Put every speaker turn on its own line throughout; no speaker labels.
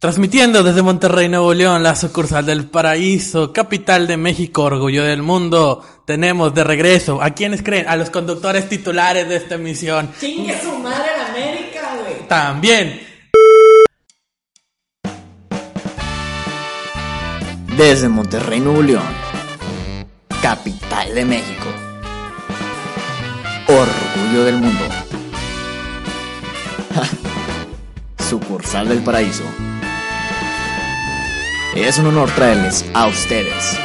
Transmitiendo desde Monterrey, Nuevo León, la sucursal del paraíso, capital de México, orgullo del mundo, tenemos de regreso, ¿a quiénes creen? A los conductores titulares de esta emisión.
¡Chingue su madre en América, güey!
También,
Desde Monterrey, Nuevo León, capital de México, orgullo del mundo, sucursal del paraíso. Es un honor traerles a ustedes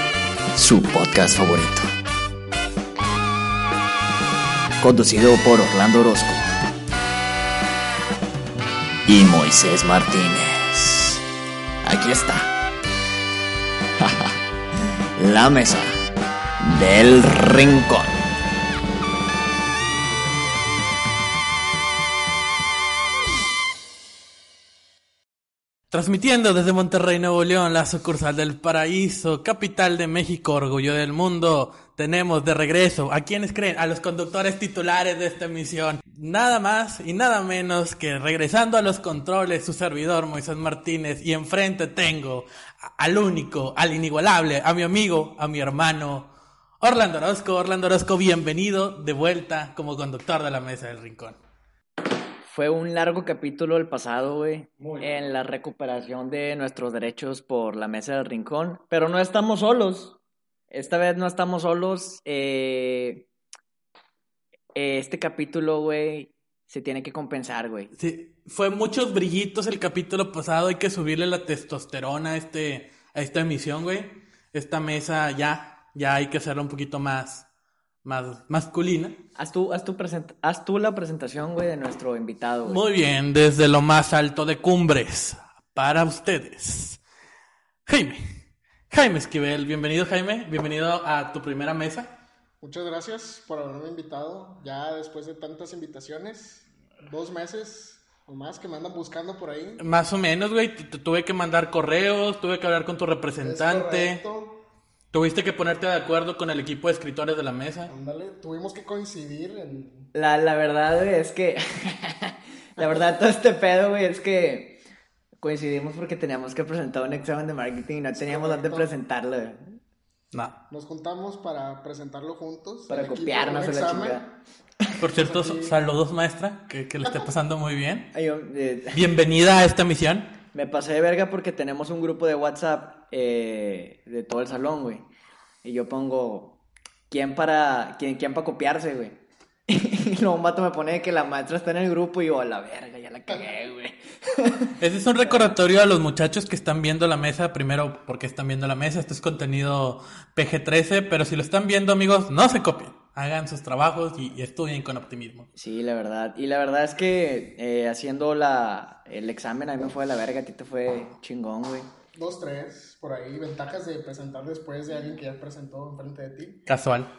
su podcast favorito. Conducido por Orlando Orozco y Moisés Martínez. Aquí está. La mesa del rincón.
Transmitiendo desde Monterrey, Nuevo León, la sucursal del paraíso, capital de México, orgullo del mundo, tenemos de regreso, ¿a quiénes creen? A los conductores titulares de esta emisión. Nada más y nada menos que regresando a los controles, su servidor Moisés Martínez, y enfrente tengo al único, al inigualable, a mi amigo, a mi hermano, Orlando Orozco. Orlando Orozco, bienvenido de vuelta como conductor de la Mesa del Rincón.
Fue un largo capítulo el pasado, güey,
Muy
en la recuperación de nuestros derechos por la mesa del rincón. Pero no estamos solos. Esta vez no estamos solos. eh, eh, este capítulo, güey, se tiene que compensar, güey.
Sí, fue muchos brillitos el capítulo pasado, hay que subirle la testosterona a, este, a esta emisión, güey. Esta mesa ya, ya hay que hacerla un poquito más, más masculina.
Haz tú, haz tú, present- haz tú la presentación, güey, de nuestro invitado, güey.
Muy bien, desde lo más alto de cumbres, para ustedes. Jaime, Jaime Esquivel, bienvenido Jaime, bienvenido a tu primera mesa.
Muchas gracias por haberme invitado. Ya después de tantas invitaciones, dos meses o más que me andan buscando por ahí.
Más o menos, güey, tu- tu- tuve que mandar correos, tuve que hablar con tu
Es
representante,
correcto.
Tuviste que ponerte de acuerdo con el equipo de escritores de la mesa.
Ándale, tuvimos que coincidir en...
La, la verdad, güey, es que. la verdad, todo este pedo, güey, es que coincidimos porque teníamos que presentar un examen de marketing y no teníamos dónde presentarlo, güey.
No.
Nos juntamos para presentarlo juntos.
Para
el
copiarnos la
examen.
chingada.
Por cierto,
Pues aquí-
saludos maestra, que, que le esté pasando muy bien.
Ay, yo, eh,
Bienvenida a esta misión.
me pasé de verga porque tenemos un grupo de WhatsApp eh, de todo el salón, güey. Y yo pongo, ¿quién para, quién, quién para copiarse, güey? Y luego un vato me pone que la maestra está en el grupo y yo, a la verga, ya la cagué, güey.
Ese es un recordatorio a los muchachos que están viendo la mesa. Primero, porque están viendo la mesa. Este es contenido PG-13, pero si lo están viendo, amigos, no se copien. Hagan sus trabajos y, y estudien con optimismo.
Sí, la verdad. Y la verdad es que eh, haciendo la, el examen a mí me fue de la verga, a ti te fue chingón, güey.
Dos, tres, por ahí. Ventajas de presentar después de alguien que ya presentó enfrente de ti.
Casual.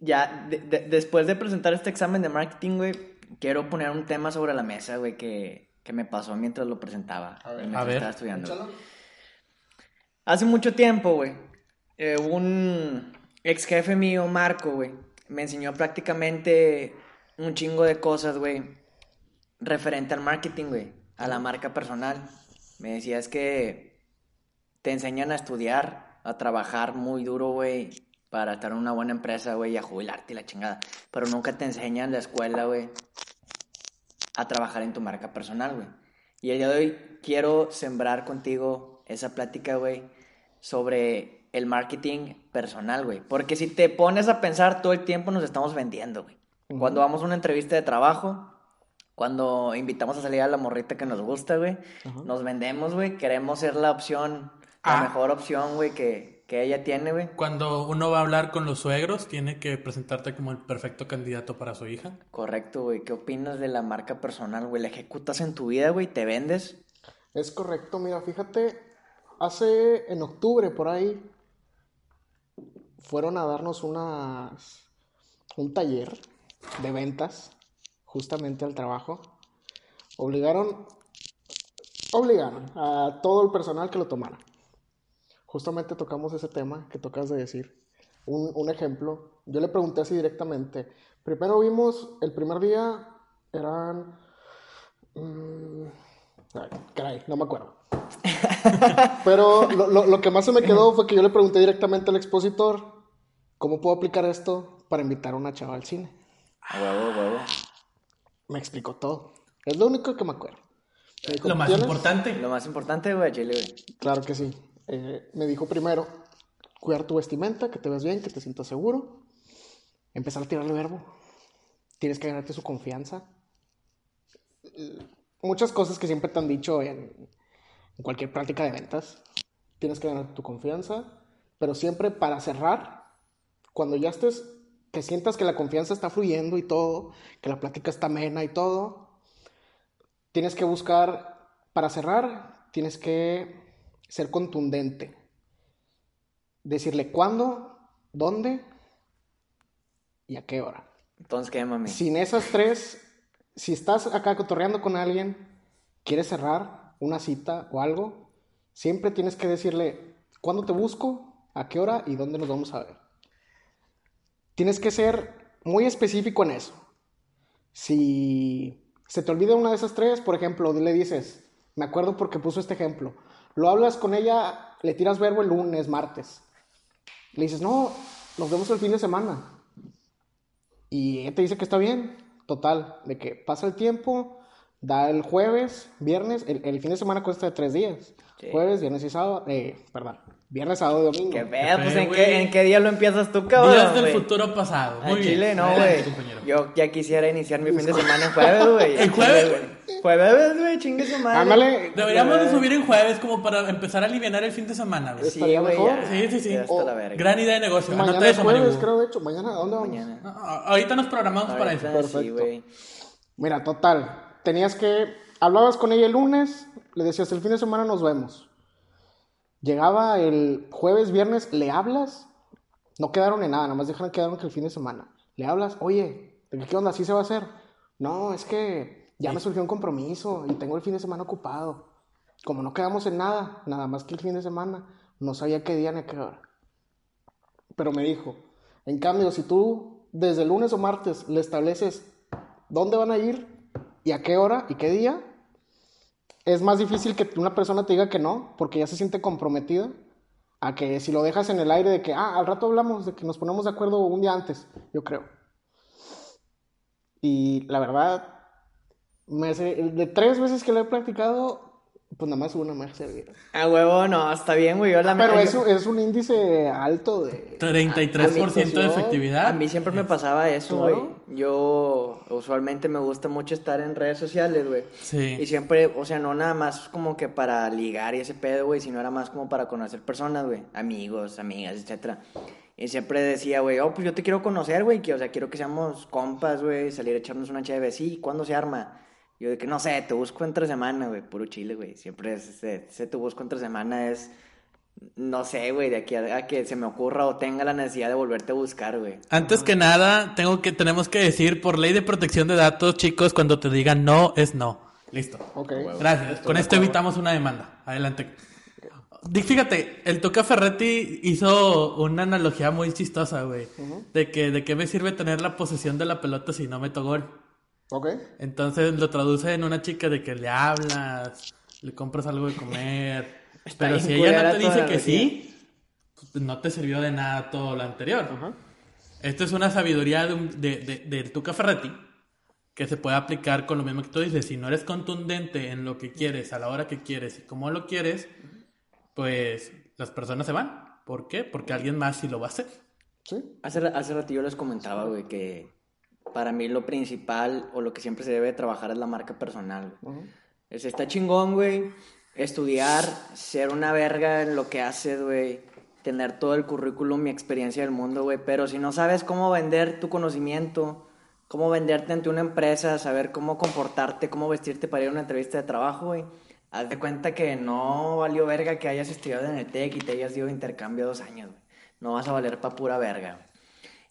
Ya, de- de- después de presentar este examen de marketing, güey, quiero poner un tema sobre la mesa, güey, que, que me pasó mientras lo presentaba.
A ver.
mientras
A ver.
estaba estudiando.
Échalo.
Hace mucho tiempo, güey, eh, un ex jefe mío, Marco, güey, me enseñó prácticamente un chingo de cosas, güey, referente al marketing, güey, a la marca personal. Me decía, es que te enseñan a estudiar, a trabajar muy duro, güey, para estar en una buena empresa, güey, y a jubilarte y la chingada. Pero nunca te enseñan en la escuela, güey, a trabajar en tu marca personal, güey. Y el día de hoy quiero sembrar contigo esa plática, güey, sobre el marketing personal, güey. Porque si te pones a pensar todo el tiempo nos estamos vendiendo, güey. Cuando vamos a una entrevista de trabajo, cuando invitamos a salir a la morrita que nos gusta, güey, nos vendemos, güey. Queremos ser la opción, la
Ah.
mejor opción, güey, que, que ella tiene, güey.
Cuando uno va a hablar con los suegros, tiene que presentarte como el perfecto candidato para su hija.
Correcto, güey. ¿Qué opinas de la marca personal, güey? ¿La ejecutas en tu vida, güey? ¿Te vendes?
Es correcto, mira, fíjate, hace en octubre por ahí fueron a darnos unas un taller de ventas justamente al trabajo. Obligaron obligaron a todo el personal que lo tomara. Justamente tocamos ese tema que tocas de decir. Un, un ejemplo, yo le pregunté así directamente. Primero vimos, el primer día eran mm, Ay, caray, no me acuerdo. Pero lo, lo- lo que más se me quedó fue que yo le pregunté directamente al expositor, ¿cómo puedo aplicar esto para invitar a una chava al cine?
Huevo, huevo.
Me explicó todo. Es lo único que me acuerdo. Me dijo,
Lo más
"¿Tienes?".
importante.
Lo más importante, güey, Chile, güey.
Claro que sí. Eh, me dijo primero, cuidar tu vestimenta, que te veas bien, que te sientas seguro. Empezar a tirarle verbo. Tienes que ganarte su confianza. Eh, Muchas cosas que siempre te han dicho en, cualquier práctica de ventas. Tienes que ganar tu confianza, pero siempre para cerrar, cuando ya estés, que sientas que la confianza está fluyendo y todo, que la plática está amena y todo, tienes que buscar, para cerrar, tienes que ser contundente. Decirle cuándo, dónde y a qué hora.
Entonces, ¿qué, mami?
Sin esas tres, si estás acá cotorreando con alguien, quieres cerrar una cita o algo, siempre tienes que decirle cuándo te busco, a qué hora y dónde nos vamos a ver. Tienes que ser muy específico en eso. Si se te olvida una de esas tres, por ejemplo, le dices, me acuerdo porque puso este ejemplo, lo hablas con ella, le tiras verbo el lunes, martes. Le dices, no, nos vemos el fin de semana. Y ella te dice que está bien, total, de que pasa el tiempo, da el jueves, viernes, el, el fin de semana cuesta de tres días.
Sí.
Jueves, viernes y sábado, eh, perdón, viernes, sábado y domingo.
¿Qué pedo? Pues, ¿en qué, ¿en qué día lo empiezas tú, cabrón,
Días del futuro pasado. Muy bien.
Chile, no, güey. Yo ya quisiera iniciar mi fin de semana en jueves, güey.
¿En jueves,
güey? Jueves, güey, chingue su madre.
Ándale.
Deberíamos de subir en jueves como para empezar a aliviar el fin de semana, güey.
Sí,
Estaría
güey.
Sí, sí, sí.
O-
la verga.
Gran idea de negocio.
Mañana
Anota
es jueves,
Maribu.
creo, de hecho. Mañana, ¿a dónde vamos?
Mañana.
No, ahorita nos programamos para eso.
Sí,
Perfecto.
güey.
Mira, total, tenías que, hablabas con ella el lunes, le decías, el fin de semana nos vemos. Llegaba el jueves, viernes, le hablas, no quedaron en nada, nada más dejaron quedaron que el fin de semana. Le hablas, oye, ¿qué onda? ¿Así se va a hacer? No, es que ya me surgió un compromiso y tengo el fin de semana ocupado. Como no quedamos en nada, nada más que el fin de semana, no sabía qué día ni a qué hora. Pero me dijo, en cambio, si tú desde el lunes o martes le estableces dónde van a ir y a qué hora y qué día, es más difícil que una persona te diga que no, porque ya se siente comprometida, a que si lo dejas en el aire de que, ah, al rato hablamos, de que nos ponemos de acuerdo un día antes, yo creo. Y la verdad, me hace- de tres veces que lo he practicado, pues nada más una me ha servido.
A huevo, no, está bien, güey. Yo la
Pero eso es un índice alto de...
33% de efectividad.
A mí siempre me pasaba eso, güey.
Claro.
Yo usualmente me gusta mucho estar en redes sociales, güey.
Sí.
Y siempre, o sea, no nada más como que para ligar y ese pedo, güey, sino era más como para conocer personas, güey. Amigos, amigas, etcétera. Y siempre decía, güey, oh, pues yo te quiero conocer, güey, que, o sea, quiero que seamos compas, güey, salir a echarnos una chévere. Sí, ¿cuándo se arma? Yo de que, no sé, te busco entre semana, güey, puro chile, güey. Siempre es, ese, ese te busco entre semana es, no sé, güey, de aquí a, a que se me ocurra o tenga la necesidad de volverte a buscar, güey.
Antes que nada, tengo que, tenemos que decir, por ley de protección de datos, chicos, cuando te digan no, es no. Listo.
Ok.
Gracias. Con esto evitamos una demanda. Adelante. Fíjate, el Toca Ferretti hizo una analogía muy chistosa, güey. De que, de qué me sirve tener la posesión de la pelota si no meto gol.
Ok.
Entonces lo traduce en una chica de que le hablas, le compras algo de comer. pero si ella no te dice que sí, pues no te sirvió de nada todo lo anterior. Esto es una sabiduría de un- de, de- del Tuca Ferretti que se puede aplicar con lo mismo que tú dices. Si no eres contundente en lo que quieres, a la hora que quieres y cómo lo quieres, pues las personas se van. ¿Por qué? Porque alguien más sí lo va a hacer.
Sí.
Hace, hace ratillo les comentaba, güey, que para mí lo principal o lo que siempre se debe trabajar es la marca personal. Es, está chingón, güey, estudiar, ser una verga en lo que haces, güey, tener todo el currículum y experiencia del mundo, güey, pero si no sabes cómo vender tu conocimiento, cómo venderte ante una empresa, saber cómo comportarte, cómo vestirte para ir a una entrevista de trabajo, güey, haz de cuenta que no valió verga que hayas estudiado en el TEC y te hayas ido de intercambio dos años, güey. No vas a valer pa' pura verga.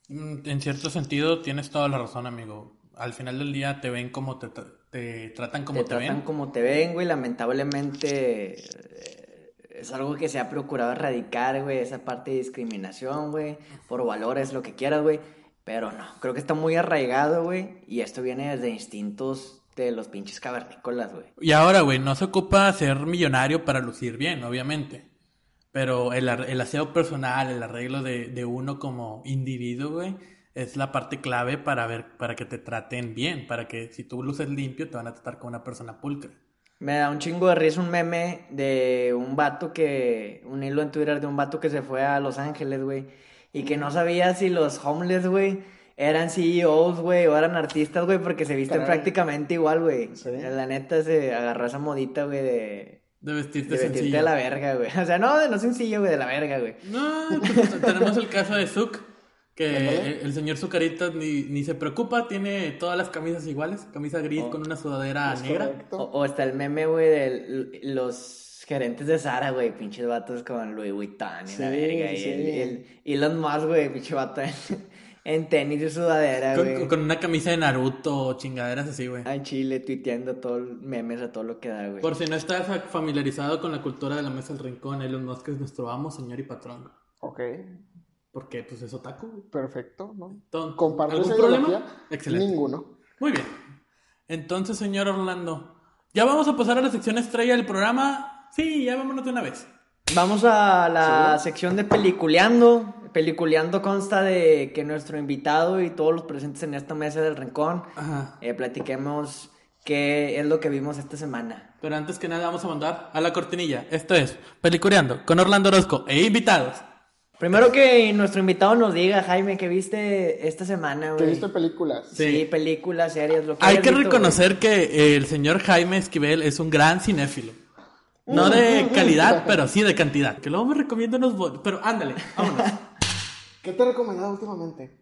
En cierto sentido, tienes toda la razón, amigo. Al final del día te ven como te, te tratan como
te
te,
tratan
ven.
como te ven, güey. Lamentablemente eh, es algo que se ha procurado erradicar, güey. Esa parte de discriminación, güey. Por valores, lo que quieras, güey. Pero no, creo que está muy arraigado, güey. Y esto viene desde instintos de los pinches cavernícolas, güey.
Y ahora, güey, no se ocupa ser millonario para lucir bien, obviamente. Pero el, ar- el aseo personal, el arreglo de, de uno como individuo, güey, es la parte clave para ver, para que te traten bien, para que si tú luces limpio, te van a tratar como una persona pulcra.
Me da un chingo de risa un meme de un vato que, un hilo en Twitter de un vato que se fue a Los Ángeles, güey, y que no sabía si los homeless, güey, eran CEOs, güey, o eran artistas, güey, porque se visten
Caray.
prácticamente igual, güey.
Sí.
La neta se agarró esa modita, güey, de,
De vestirte
de vestirte
sencillo.
de la verga, güey. O sea, no, de no sencillo, güey, de la verga, güey.
No, pues, tenemos el caso de Zuck, que el, el señor Zucaritas ni, ni se preocupa, tiene todas las camisas iguales, camisa gris
Oh.
con una sudadera
Es
negra.
O, o está el meme, güey, de los gerentes de Sara, güey, pinches vatos con Louis Vuitton y
Sí,
la verga. Y
sí.
el, y el Elon Musk, güey, pinche vato en, en tenis y sudadera,
Con,
güey.
con- con una camisa de Naruto o chingaderas así, güey.
En Chile tuiteando todo el memes a todo lo que da, güey.
Por si no estás familiarizado con la cultura de la mesa del rincón, Elon Musk es nuestro amo, señor y patrón.
Ok,
Porque, pues, es otaku. güey.
perfecto, ¿no?
Entonces,
¿Compartes
¿Algún
esa
problema? Excelente.
Ninguno.
Muy bien. Entonces, señor Orlando, ¿ya vamos a pasar a la sección estrella del programa? Sí, ya vámonos de una vez.
Vamos a la
¿Seguro?
sección de peliculeando. Peliculeando consta de que nuestro invitado y todos los presentes en esta mesa del rincón eh, platiquemos qué es lo que vimos esta semana.
Pero antes que nada vamos a mandar a la cortinilla. Esto es Pelicureando con Orlando Orozco e invitados.
Primero que nuestro invitado nos diga, Jaime, ¿qué viste esta semana,
¿Qué
güey?
viste películas?
Sí,
Sí.
películas, series, lo que
Hay que
visto,
reconocer que el señor Jaime Esquivel es un gran cinéfilo. No de calidad, pero sí de cantidad. Que luego me recomienda unos... Pero ándale, vámonos.
¿Qué te he recomendado últimamente?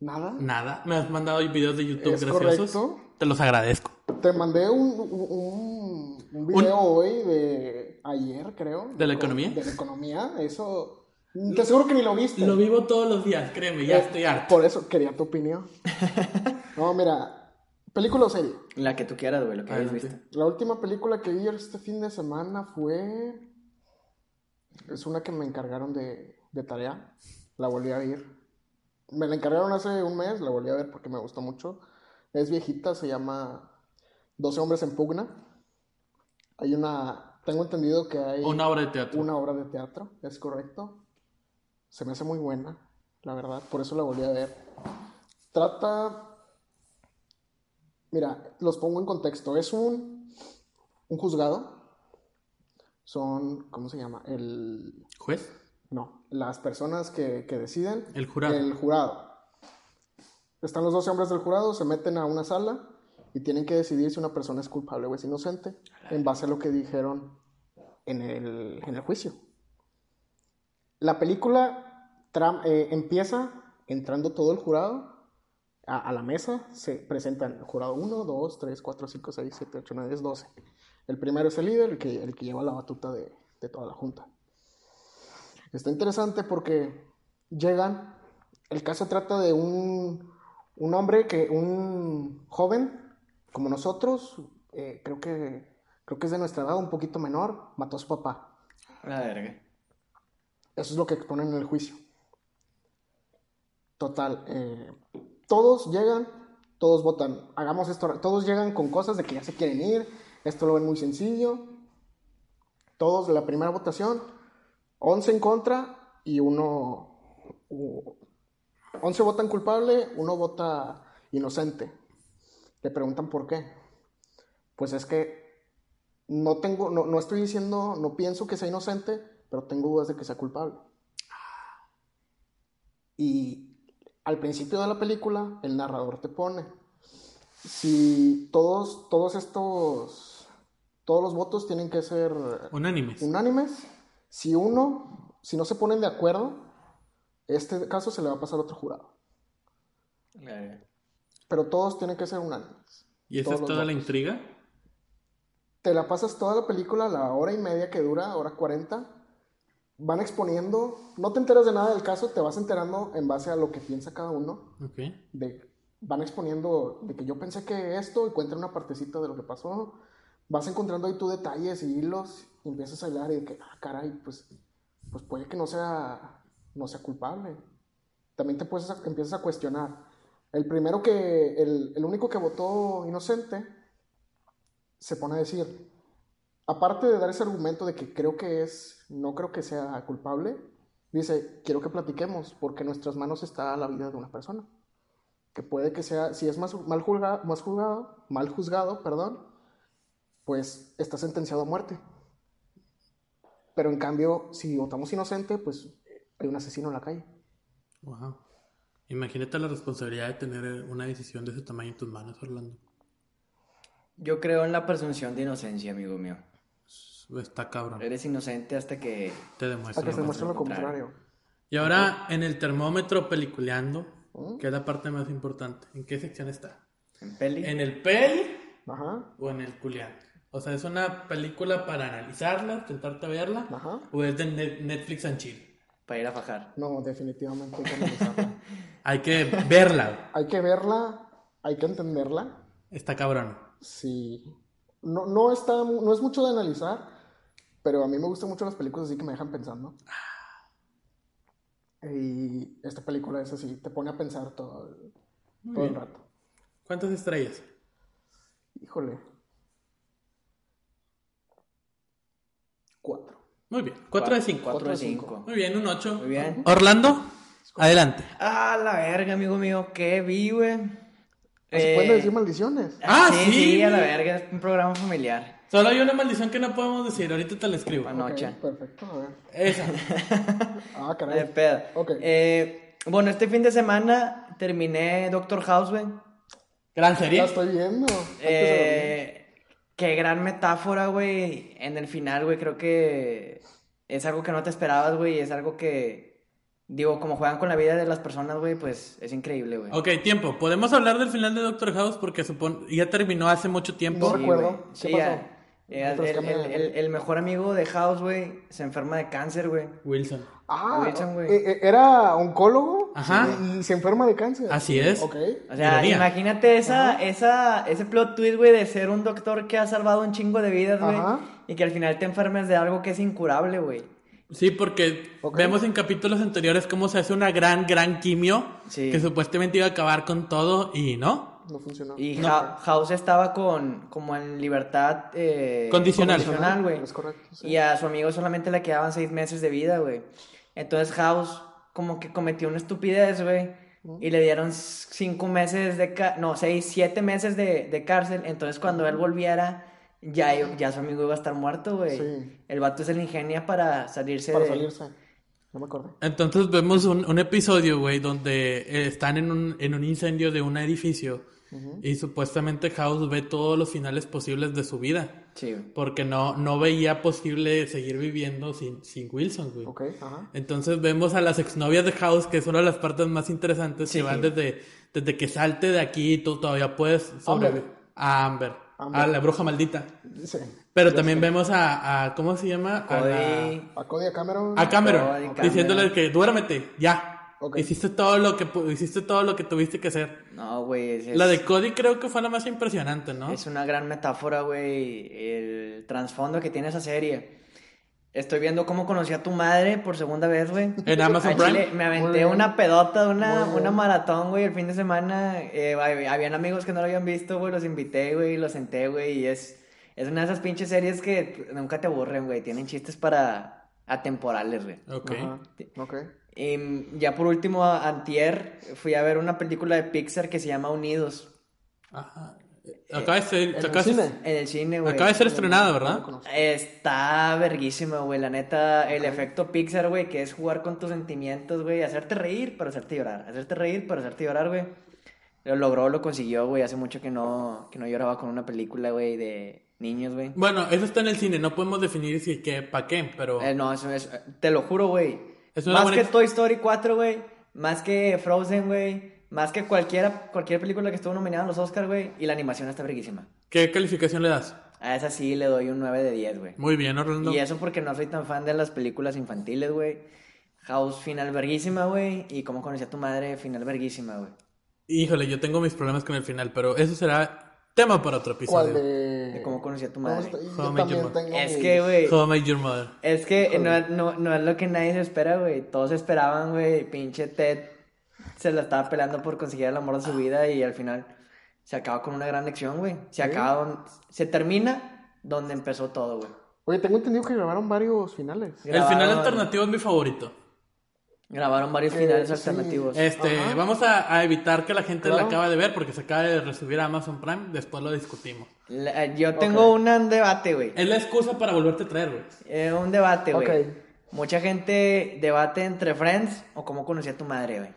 ¿Nada?
Nada, me has mandado videos de YouTube
Es
graciosos.
correcto.
Te los agradezco.
Te mandé un, un, un video hoy de ayer, creo.
¿De la economía?
De la economía. Eso. Te aseguro que ni lo viste.
Lo vivo todos los días, créeme, ya estoy harto.
Por eso quería tu opinión. No, mira. ¿Película o serie?
La que tú quieras, güey, lo que hayas visto.
La última película que vi este fin de semana fue. Es una que me encargaron de, de tarea. La volví a ver. Me la encargaron hace un mes, la volví a ver porque me gustó mucho. Es viejita, se llama 12 hombres en pugna. Hay una. Tengo entendido que hay
Una obra de teatro.
una obra de teatro, es correcto. Se me hace muy buena, la verdad, por eso la volví a ver. Trata. Mira, los pongo en contexto. Es un, un juzgado. Son, ¿cómo se llama? El.
¿Juez?
No, las personas que, que deciden.
El jurado.
El jurado. Están los 12 hombres del jurado, se meten a una sala y tienen que decidir si una persona es culpable o es inocente en base a lo que dijeron en el, en el juicio. La película tram- eh, empieza entrando todo el jurado a, a la mesa. Se presentan el jurado 1, 2, 3, 4, 5, 6, 7, 8, 9, 10, 12. El primero es el líder, el que, el que lleva la batuta de, de toda la junta. Está interesante porque llegan. El caso trata de un, un hombre que, un joven como nosotros, eh, creo que creo que es de nuestra edad, un poquito menor, mató a su papá.
La verga.
Eso es lo que exponen en el juicio. Total, eh, todos llegan, todos votan, hagamos esto, todos llegan con cosas de que ya se quieren ir, esto lo ven muy sencillo. Todos, la primera votación, 11 en contra y uno, u- 11 votan culpable, uno vota inocente. Le preguntan por qué. Pues es que no tengo, no, no estoy diciendo, no pienso que sea inocente, pero tengo dudas de que sea culpable. Y al principio de la película, el narrador te pone, si todos, todos estos, todos los votos tienen que ser
Unánimes.
unánimes, si uno, si no se ponen de acuerdo, este caso se le va a pasar a otro jurado. Pero todos tienen que ser unánimes.
¿Y esa es toda la intriga?
te la pasas toda la película, la hora y media que dura, hora 40, van exponiendo, no te enteras de nada del caso, te vas enterando en base a lo que piensa cada uno,
Ok.
de, van exponiendo de que yo pensé que esto y cuentan una partecita de lo que pasó, vas encontrando ahí tú detalles y hilos, empiezas a hablar y de que, ah, caray, pues, pues puede que no sea, no sea culpable. También te puedes, empiezas a cuestionar. El primero que, el, el único que votó inocente se pone a decir, aparte de dar ese argumento de que creo que es, no creo que sea culpable, dice, quiero que platiquemos, porque en nuestras manos está la vida de una persona. Que puede que sea, si es más, mal juzgado, más juzgado, mal juzgado, perdón, pues está sentenciado a muerte. Pero en cambio, si votamos inocente, pues hay un asesino en la calle.
Wow. Imagínate la responsabilidad de tener una decisión de ese tamaño en tus manos, Orlando.
Yo creo en la presunción de inocencia, amigo mío.
Está cabrón.
Eres inocente hasta que...
Te demuestra.
Hasta que se
lo
demuestre lo
contrario.
contrario.
Y ahora, en el termómetro peliculeando, que es la parte más importante, ¿en qué sección está?
En peli.
¿En el peli
Ajá,
o en el culeando? O sea, ¿es una película para analizarla, tentarte a verla?
ajá.
¿O es de Net- Netflix and chill?
Para ir a fajar.
No, definitivamente hay que analizarla.
Hay que verla.
hay que verla, hay que entenderla.
Está cabrón.
Sí. No, no, está, no es mucho de analizar, pero a mí me gustan mucho las películas así que me dejan pensando. Y esta película es así, te pone a pensar todo, el- todo el rato.
¿Cuántas estrellas?
Híjole. Cuatro.
Muy bien. 4 de 5.
4 de
cinco.
5.
Muy bien, un 8.
Muy bien.
Orlando, adelante.
Ah, la verga, amigo mío. ¿Qué vi, güey?
¿Se
Eh,
pueden decir maldiciones?
Ah,
sí,
sí,
sí, a la verga. Es un programa familiar.
Solo hay una maldición que no podemos decir. Ahorita te la escribo.
Bueno.
Ok,
noche.
perfecto, a ver.
Esa.
Ah,
De
caray.
pedo.
Ok.
Eh, bueno, este fin de semana terminé Doctor House, güey.
Gran
La
serie.
estoy viendo. De
Eh, qué gran metáfora, güey. En el final, güey, creo que es algo que no te esperabas, güey. Es algo que, digo, como juegan con la vida de las personas, güey, pues es increíble, güey.
Ok, tiempo. ¿Podemos hablar del final de Doctor House? Porque supon... ya terminó hace mucho tiempo.
No recuerdo.
güey.
¿Qué
Sí,
pasó?
ya. Eh, el, el- el- el mejor amigo de House, güey, se enferma de cáncer, güey.
Wilson.
Ah,
Wilson, güey.
eh, eh, era oncólogo
Ajá.
y se enferma de cáncer.
Así es.
Ok.
O sea,
Ironía.
imagínate esa, esa, ese plot twist, güey, de ser un doctor que ha salvado un chingo de vidas, güey.
Ajá.
Y que al final te enfermes de algo que es incurable, güey.
Sí, porque vemos en capítulos anteriores cómo se hace una gran, gran quimio
Sí.
que supuestamente iba a acabar con todo y no.
No funcionó.
Y
No.
Ha- House estaba con, como en libertad eh,
Condicional.
condicional, güey.
Es correcto. sí.
Y a su amigo solamente le quedaban seis meses de vida, güey. Entonces House como que cometió una estupidez, güey. Y le dieron cinco meses de... ca- No, seis, siete meses de, de cárcel. Entonces cuando él volviera, ya, ya su amigo iba a estar muerto, güey.
Sí.
El vato se le ingenia para salirse
Para
de...
salirse. No me acordé.
Entonces vemos un, un episodio, güey, donde eh, están en un, en un incendio de un edificio y supuestamente House ve todos los finales posibles de su vida.
Sí.
Porque no, no veía posible seguir viviendo sin, sin Wilson, güey.
Ajá.
Entonces vemos a las exnovias de House, que es una de las partes más interesantes,
Sí.
que van desde, desde que salte de aquí y tú todavía puedes sobrevivir. A Amber,
Amber.
a la bruja maldita.
Sí.
Pero también vemos a, a- ¿cómo se llama? A, la-
Cody...
A Cody a Cameron.
a Cameron,
Cody Cameron.
diciéndole que duérmete, ya. Hiciste todo lo que hiciste todo lo que tuviste que hacer.
No, güey. es-
La de Cody creo que fue la más impresionante, ¿no?
Es una gran metáfora, güey, el trasfondo que tiene esa serie. Estoy viendo cómo conocí a tu madre por segunda vez, güey.
En Amazon Prime.
chile, me aventé una pedota, una, maratón, güey, el fin de semana. Eh, hab- habían amigos que no lo habían visto, güey, los invité, güey, los senté, güey, y es, es una de esas pinches series que nunca te aburren, güey. Tienen chistes para atemporales, güey.
Ok.
Ajá. Ok.
Y mm, ya por último, antier, fui a ver una película de Pixar que se llama Unidos.
Ajá. Acaba de ser,
¿En el
acaba de ser-
cine?
En el cine, güey.
acaba de ser estrenada, ¿verdad?
Está verguísima, güey. La neta, el efecto Pixar, güey, que es jugar con tus sentimientos, güey. Hacerte reír, pero hacerte llorar. Hacerte reír, pero hacerte llorar, güey. Lo logró, lo consiguió, güey. Hace mucho que no, que no lloraba con una película, güey, de niños, güey.
Bueno, eso está en el cine, no podemos definir si que pa' qué, pero
Eh, no, eso es, te lo juro, güey. Más que
ex-
Toy Story 4, güey. Más que Frozen, güey. Más que cualquiera, cualquier película que estuvo nominada en los Oscars, güey. Y la animación está verguísima.
¿qué calificación le das?
A esa sí le doy un 9 de 10, güey.
Muy bien, Orlando.
Y eso porque no soy tan fan de las películas infantiles, güey. House, final verguísima, güey. Y cómo conocí a tu madre, final verguísima, güey.
Híjole, yo tengo mis problemas con el final, pero eso será tema para otro
¿Cuál
episodio.
de...?
De cómo conocí a tu
¿Cómo
madre.
Yo también tengo
Es
mis-
que, güey,
How I Met Your Mother.
es que no, no, no es lo que nadie se espera, güey. Todos esperaban, güey. Pinche Ted se la estaba peleando por conseguir el amor de su vida y al final se acaba con una gran lección, güey. Se acaba, don- se termina donde empezó todo, güey.
Oye, tengo entendido que grabaron varios finales.
El final alternativo es mi favorito.
Grabaron varios
Eh,
finales
sí.
alternativos.
Este,
Ajá.
vamos a, a evitar que la gente la acabe de ver porque se acaba de recibir a Amazon Prime, después lo discutimos.
La- yo tengo un debate, güey.
Es la excusa para volverte a traer, güey.
Eh, un debate, güey.
Ok.
Mucha gente debate entre Friends o cómo conocí a tu madre, güey.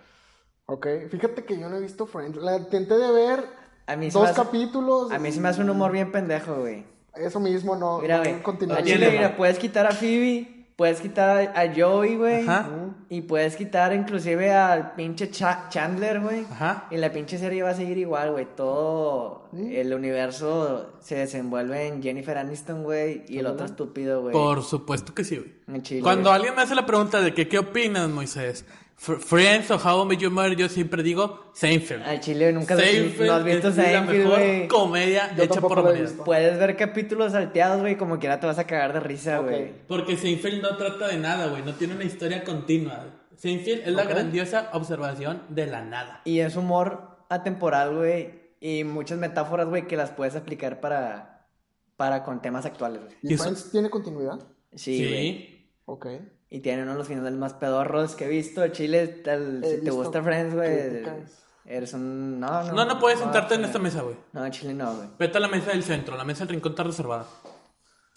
Ok, fíjate que yo no he visto Friends. La intenté de ver
A mí se
dos
hace-
capítulos.
A mí se me hace un humor bien pendejo, güey.
Eso mismo no.
Mira,
no
güey.
no.
puedes quitar a Phoebe, puedes quitar a Joey, güey.
Ajá.
Y puedes quitar inclusive al pinche Cha- Chandler, güey.
Ajá.
Y la pinche serie va a seguir igual, güey. Todo el universo se desenvuelve en Jennifer Aniston, güey. Y el otro estúpido, güey.
Por supuesto que sí, güey.
En Chile.
Cuando alguien me hace la pregunta de que qué opinas, Moisés, Friends o How I Met Your Mother, yo siempre digo Seinfeld.
Al chile nunca lo-
Seinfeld
no has visto
es la mejor comedia
Yo
hecha por
la
humanidad.
Puedes ver capítulos salteados, güey, como quiera te vas a cagar de risa, güey.
Porque Seinfeld no trata de nada, güey. No tiene una historia continua. Seinfeld es la grandiosa observación de la nada.
Y es humor atemporal, güey. Y muchas metáforas, güey, que las puedes aplicar para, para con temas actuales, güey.
¿Y Friends tiene continuidad?
Sí, güey.
Ok.
Y tiene uno de los finales más pedorros que he visto. Chile, tal-
He
si te gusta Friends, güey. Eres un. No, no.
No, no puedes
no,
sentarte en esta mesa, güey.
No, Chile no, güey.
Vete a la mesa del centro. La mesa del rincón está reservada.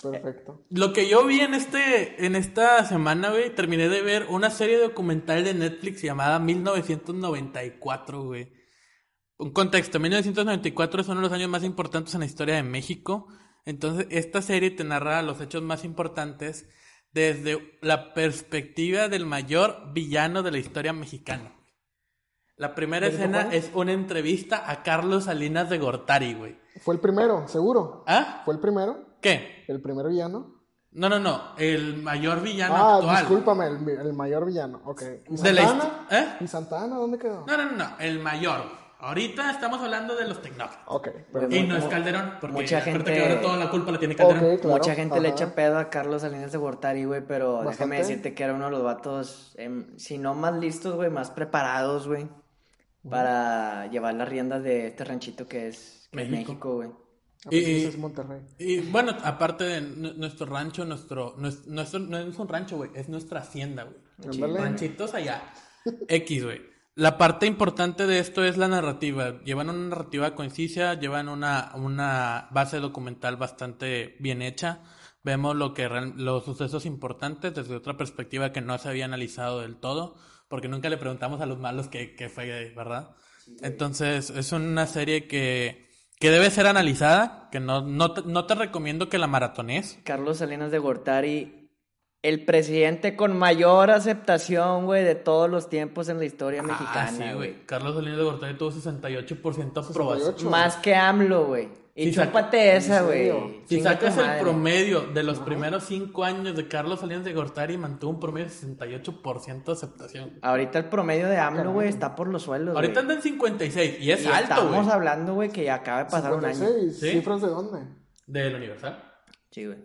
Perfecto.
Lo que yo vi en este en esta semana, güey, terminé de ver una serie documental de Netflix llamada 1994, güey. Un contexto, 1994 es uno de los años más importantes en la historia de México. Entonces, esta serie te narra los hechos más importantes desde la perspectiva del mayor villano de la historia mexicana. La primera
¿Benito
escena es una entrevista a Carlos Salinas de Gortari, güey.
Fue el primero, seguro.
¿Ah?
¿Fue el primero?
¿Qué?
¿El primer villano?
No, no, no. El mayor villano
ah,
actual.
discúlpame, el, el mayor villano. Ok. ¿Y
De la
Santana?
¿Eh?
¿Y Santana dónde quedó?
No, no, no, no, el mayor. Ahorita estamos hablando de los tecnócratas.
Ok,
Y no es Calderón, porque
Mucha gente-
que ahora toda la culpa la tiene Calderón.
Claro.
Mucha gente le echa pedo a Carlos Salinas de Gortari, güey, pero déjame decirte que era uno de los vatos, em, si no más listos, güey, más preparados, güey, para llevar las riendas de este ranchito que es, que
México.
Güey.
Ah, pues
Y-
es Monterrey.
Y bueno, aparte de nu- nuestro rancho, nuestro, nues- nuestro, no es un rancho, güey, es nuestra hacienda, güey. Ranchitos allá. X, güey. La parte importante de esto es la narrativa. Llevan una narrativa concisa, llevan una, una base documental bastante bien hecha. Vemos lo que real- los sucesos importantes desde otra perspectiva que no se había analizado del todo, porque nunca le preguntamos a los malos qué, qué fue, ¿verdad? Entonces, es una serie que, que debe ser analizada, que no, no, te, no te recomiendo que la maratones.
Carlos Salinas de Gortari, el presidente con mayor aceptación, güey, de todos los tiempos en la historia
Ah,
mexicana,
sí,
güey.
Carlos Salinas de Gortari tuvo 68% de aprobación.
68.
Más que AMLO, güey. Y chúpate esa,
¿En
güey.
Si
Chinga
sacas el promedio de los primeros cinco años de Carlos Salinas de Gortari, mantuvo un promedio de 68% de aceptación.
Ahorita el promedio de AMLO, güey, está por los suelos,
Ahorita
güey.
anda en 56 y es
Y
alto,
estamos
güey.
hablando, güey, que acaba de pasar un año.
56.
¿Sí?
¿Cifras de dónde?
Del Universal.
Sí, güey.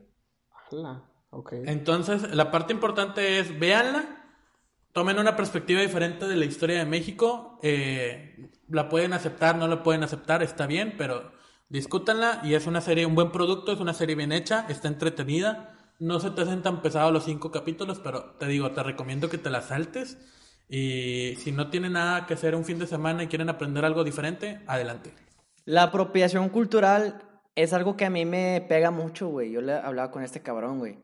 Ala, ok.
Entonces, la parte importante es, véanla, tomen una perspectiva diferente de la historia de México, eh, la pueden aceptar, no la pueden aceptar, está bien, pero discútanla y es una serie, un buen producto, es una serie bien hecha, está entretenida, no se te hacen tan pesados los cinco capítulos, pero te digo, te recomiendo que te la saltes y si no tienen nada que hacer un fin de semana y quieren aprender algo diferente, adelante.
La apropiación cultural es algo que a mí me pega mucho, güey. Yo le hablaba con este cabrón, güey.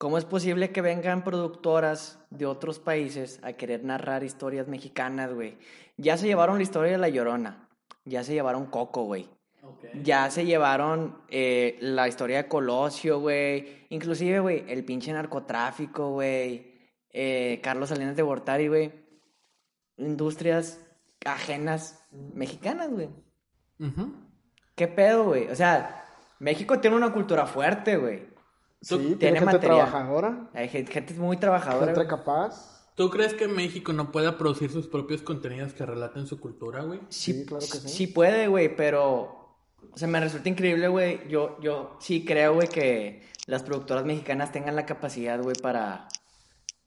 ¿Cómo es posible que vengan productoras de otros países a querer narrar historias mexicanas, güey? Ya se llevaron la historia de La Llorona. Ya se llevaron Coco, güey. Ya se llevaron eh, la historia de Colosio, güey. Inclusive, güey, el pinche narcotráfico, güey. Eh, Carlos Salinas de Gortari, güey. Industrias ajenas mexicanas, güey. ¿Qué pedo, güey? O sea, México tiene una cultura fuerte, güey.
Sí,
tiene
tiene gente
material.
trabajadora,
Hay gen- gente muy trabajadora.
gente capaz.
¿Tú crees que México no pueda producir sus propios contenidos que relaten su cultura, güey?
Sí,
Sí, claro que sí.
sí puede, güey, pero o sea, me resulta increíble, güey. Yo, yo sí creo, güey, que las productoras mexicanas tengan la capacidad, güey, para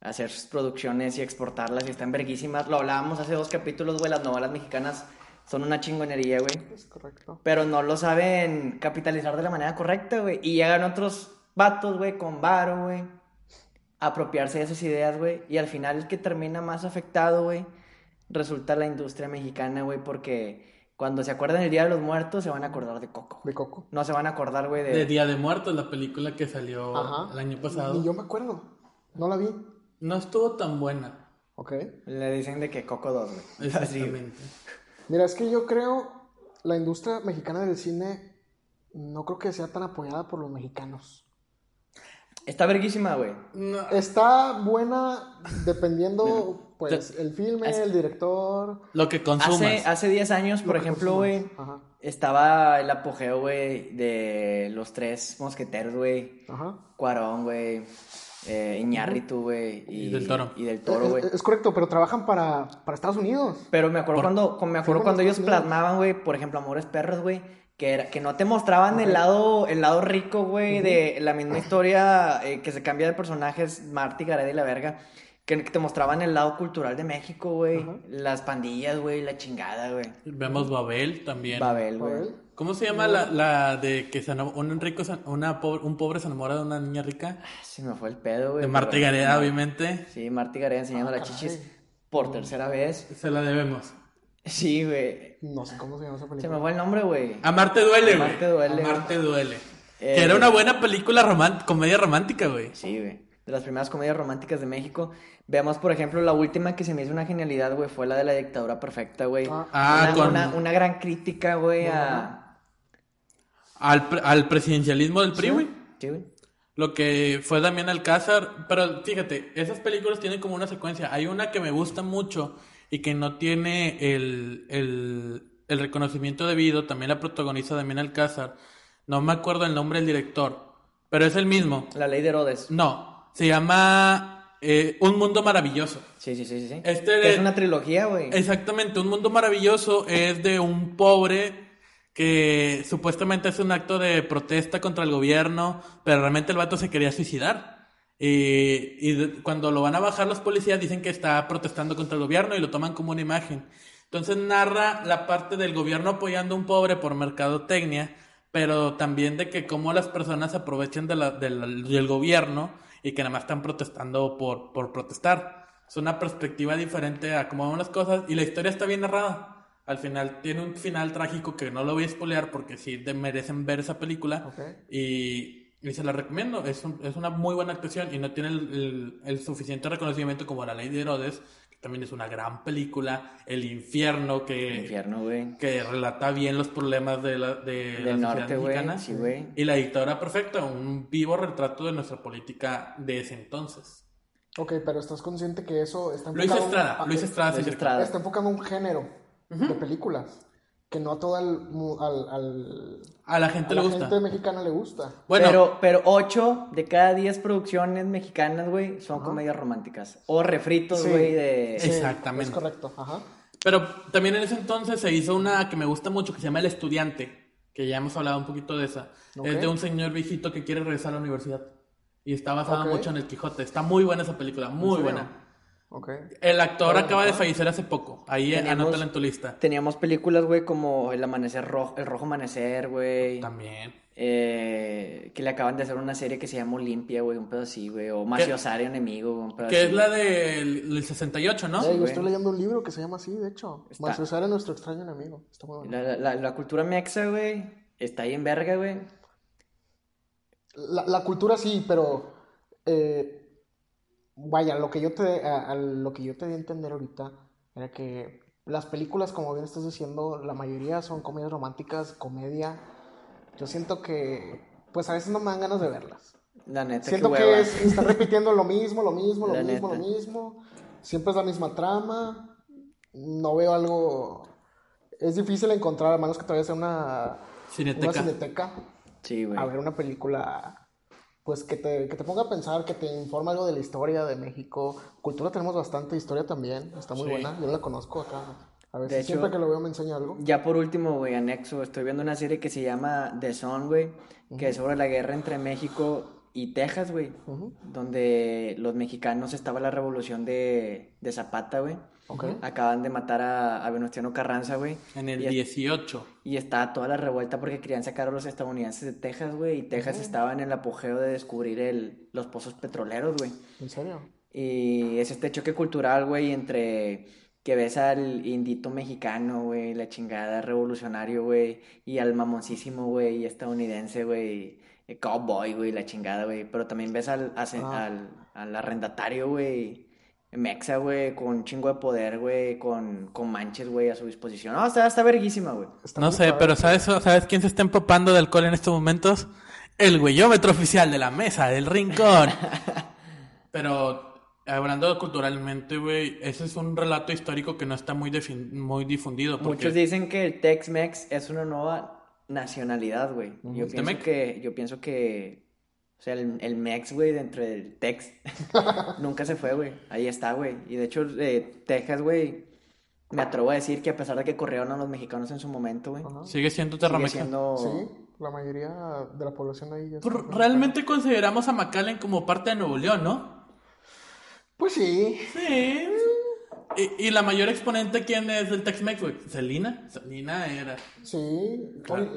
hacer sus producciones y exportarlas y están verguísimas. Lo hablábamos hace dos capítulos, güey, las novelas mexicanas son una chingonería, güey.
Es correcto.
Pero no lo saben capitalizar de la manera correcta, güey. Y llegan otros vatos, güey, con varo, güey. Apropiarse de esas ideas, güey. Y al final el que termina más afectado, güey, resulta la industria mexicana, güey, porque cuando se acuerdan del Día de los Muertos se van a acordar de Coco.
De Coco.
No se van a acordar, güey, de...
De Día de Muertos, la película que salió
Ajá.
el año pasado.
Ni yo me acuerdo. No la vi.
No estuvo tan buena.
Ok.
Le dicen de que Coco 2, güey. Así, güey.
Exactamente.
Mira, es que yo creo la industria mexicana del cine no creo que sea tan apoyada por los mexicanos.
Está verguísima, güey.
No,
Está buena dependiendo, pues, el filme,
Hace-
el director.
lo que consumas.
Hace, hace 10 años, por ejemplo, güey, estaba el apogeo, güey, de los tres mosqueteros, güey.
Ajá.
Cuarón, güey. Eh, Iñárritu, güey. Y,
Y del Toro.
Y del Toro,
es,
güey.
es correcto, pero trabajan para, para Estados Unidos.
Pero me acuerdo
Por-
cuando, con- me acuerdo cuando ellos plasmaban, güey, por ejemplo, Amores Perros, güey, que era, que no te mostraban el lado, el lado rico, güey, de la misma historia eh, que se cambia de personajes, Marty Gareda y la verga, que, que te mostraban el lado cultural de México, güey,
Ajá.
las pandillas, güey, la chingada, güey.
Vemos Babel también.
Babel, güey.
¿Cómo se llama la, la de que se un rico, se- una pobre, un pobre se enamora de una niña rica?
Se me fue el pedo, güey.
De Marta
pero-
Gareda, obviamente.
Sí, Marty Gareda enseñando
Ah,
las chichis por tercera vez.
Se la debemos.
Sí, güey.
No sé cómo se llama esa
Se
película.
me fue el nombre, güey.
Amarte duele, güey.
Amarte duele,
Amarte duele.
Eh,
que era una buena película román- comedia romántica, güey.
Sí, güey. De las primeras comedias románticas de México. Veamos, por ejemplo, la última que se me hizo una genialidad, güey, fue la de la dictadura perfecta, güey.
Ah.
Ah,
una,
con-
una, una gran crítica, güey, a...
Al, pre- al presidencialismo del PRI, güey.
Sí, güey.
Lo que fue Damián Alcázar. Pero fíjate, esas películas tienen como una secuencia. Hay una que me gusta mucho y que no tiene el, el, el reconocimiento debido. También la protagoniza Damián Alcázar. No me acuerdo el nombre del director, pero es el mismo.
La ley de Herodes.
No, se llama eh, Un Mundo Maravilloso.
Sí, sí, sí, sí.
Este de-
Es una trilogía, güey.
Exactamente, Un Mundo Maravilloso es de un pobre que supuestamente es un acto de protesta contra el gobierno, pero realmente el vato se quería suicidar. Y, y de- cuando lo van a bajar los policías dicen que está protestando contra el gobierno y lo toman como una imagen. Entonces narra la parte del gobierno apoyando a un pobre por mercadotecnia, pero también de que cómo las personas se aprovechan de la- de la- del gobierno y que nada más están protestando por, por protestar. Es una perspectiva diferente a cómo van las cosas y la historia está bien narrada. Al final tiene un final trágico que no lo voy a spoilear porque sí merecen ver esa película
Ok.
y, y se la recomiendo. Es, un- es una muy buena actuación y no tiene el, el- el suficiente reconocimiento como La Ley de Herodes, que también es una gran película. El Infierno, que,
Infierno,
que relata bien los problemas de la, de la
Del
sociedad
norte,
mexicana.
Sí.
Y La Dictadura Perfecta, un vivo retrato de nuestra política de ese entonces.
Ok, pero estás consciente que eso está
Luis
enfocado
Estrada,
a-
Luis Estrada,
Luis
sí,
Estrada.
está enfocando un género de películas que no a todo el, mu- al, al-
A la
a
gente
la
le gusta.
gente mexicana le gusta.
Bueno,
Pero, pero 8 de cada 10 producciones mexicanas, güey, son comedias románticas. O refritos,
Sí.
güey, de...
Sí. Exactamente.
Es correcto, ajá.
Pero también en ese entonces se hizo una que me gusta mucho que se llama El Estudiante, que ya hemos hablado un poquito de esa.
Ok.
Es de un señor viejito que quiere regresar a la universidad. Y está basada
Ok.
mucho en el Quijote. Está muy buena esa película, muy buena. El actor acaba de fallecer hace poco. Ahí
Teníamos-
anótala en tu lista.
Teníamos películas, güey, como El Amanecer Rojo, El Rojo Amanecer, güey.
También.
Eh, que le acaban de hacer una serie que se llama Olimpia, güey, un pedo así, güey. O Maciosario Enemigo, un pedo
Que
así.
es la del del 68, ¿no?
Eh, yo estoy leyendo un libro que se llama así, de hecho.
Está-
es nuestro extraño enemigo. Está muy bueno.
La, la- la cultura mexa, güey, está ahí en verga, güey.
La, la cultura sí, pero eh, vaya, lo que yo te a, a lo que yo te di a entender ahorita era que las películas, como bien estás diciendo, la mayoría son comedias románticas, comedia. Yo siento que, pues a veces no me dan ganas de verlas.
La neta,
Siento que es, están repitiendo lo mismo, lo mismo, lo
La
mismo,
neta.
lo mismo. Siempre es la misma trama. No veo algo. Es difícil encontrar, a menos que todavía sea una,
Cineteca.
una cineteca
Sí, güey.
a ver una película pues que te, que te ponga a pensar, que te informe algo de la historia de México. Cultura tenemos bastante, historia también, está muy
Sí.
buena, yo la conozco acá. A ver
De
si
hecho-
siempre que lo veo me enseña algo.
Ya por último, güey, anexo, estoy viendo una serie que se llama The Sun, güey, que es sobre la guerra entre México y Texas, güey, donde los mexicanos estaba la revolución de, de Zapata, güey, Acaban de matar a, a Venustiano Carranza, güey.
En el
Y es-
18.
Y estaba toda la revuelta porque querían sacar a los estadounidenses de Texas, güey. Y Texas estaba en el apogeo de descubrir el, los pozos petroleros, güey.
¿En serio?
Y es este choque cultural, güey, entre que ves al indito mexicano, güey, la chingada revolucionario, güey, y al mamoncísimo, güey, estadounidense, güey, cowboy, güey, la chingada, güey. Pero también ves al, a-
Ah.
al, al arrendatario, güey, mexa, güey, con un chingo de poder, güey, con, con manches, güey, a su disposición. No, está, está verguísima, güey.
Está
No sé,
padre.
pero ¿sabes, ¿sabes quién se está empapando de alcohol en estos momentos? El güeyómetro oficial de la mesa, del rincón. Pero hablando culturalmente, güey, ese es un relato histórico que no está muy, muy difundido. Porque...
Muchos dicen que el Tex-Mex es una nueva nacionalidad, güey. Yo
¿El
pienso que, yo pienso que, o sea, el, el Mex, güey, dentro del Tex, nunca se fue, güey. Ahí está, güey. Y de hecho, eh, Texas, güey, me atrevo a decir que a pesar de que corrieron a los mexicanos en su momento, güey.
Sigue siendo
sigue
Terramexa.
siendo...
Sí, la mayoría de la población ahí ya está.
Pero Realmente consideramos a McAllen como parte de Nuevo León, ¿no?
Pues sí.
Sí. Y, y la mayor exponente, ¿quién es del Tex-Mex, güey? Selina. Selina era.
Sí. Oye,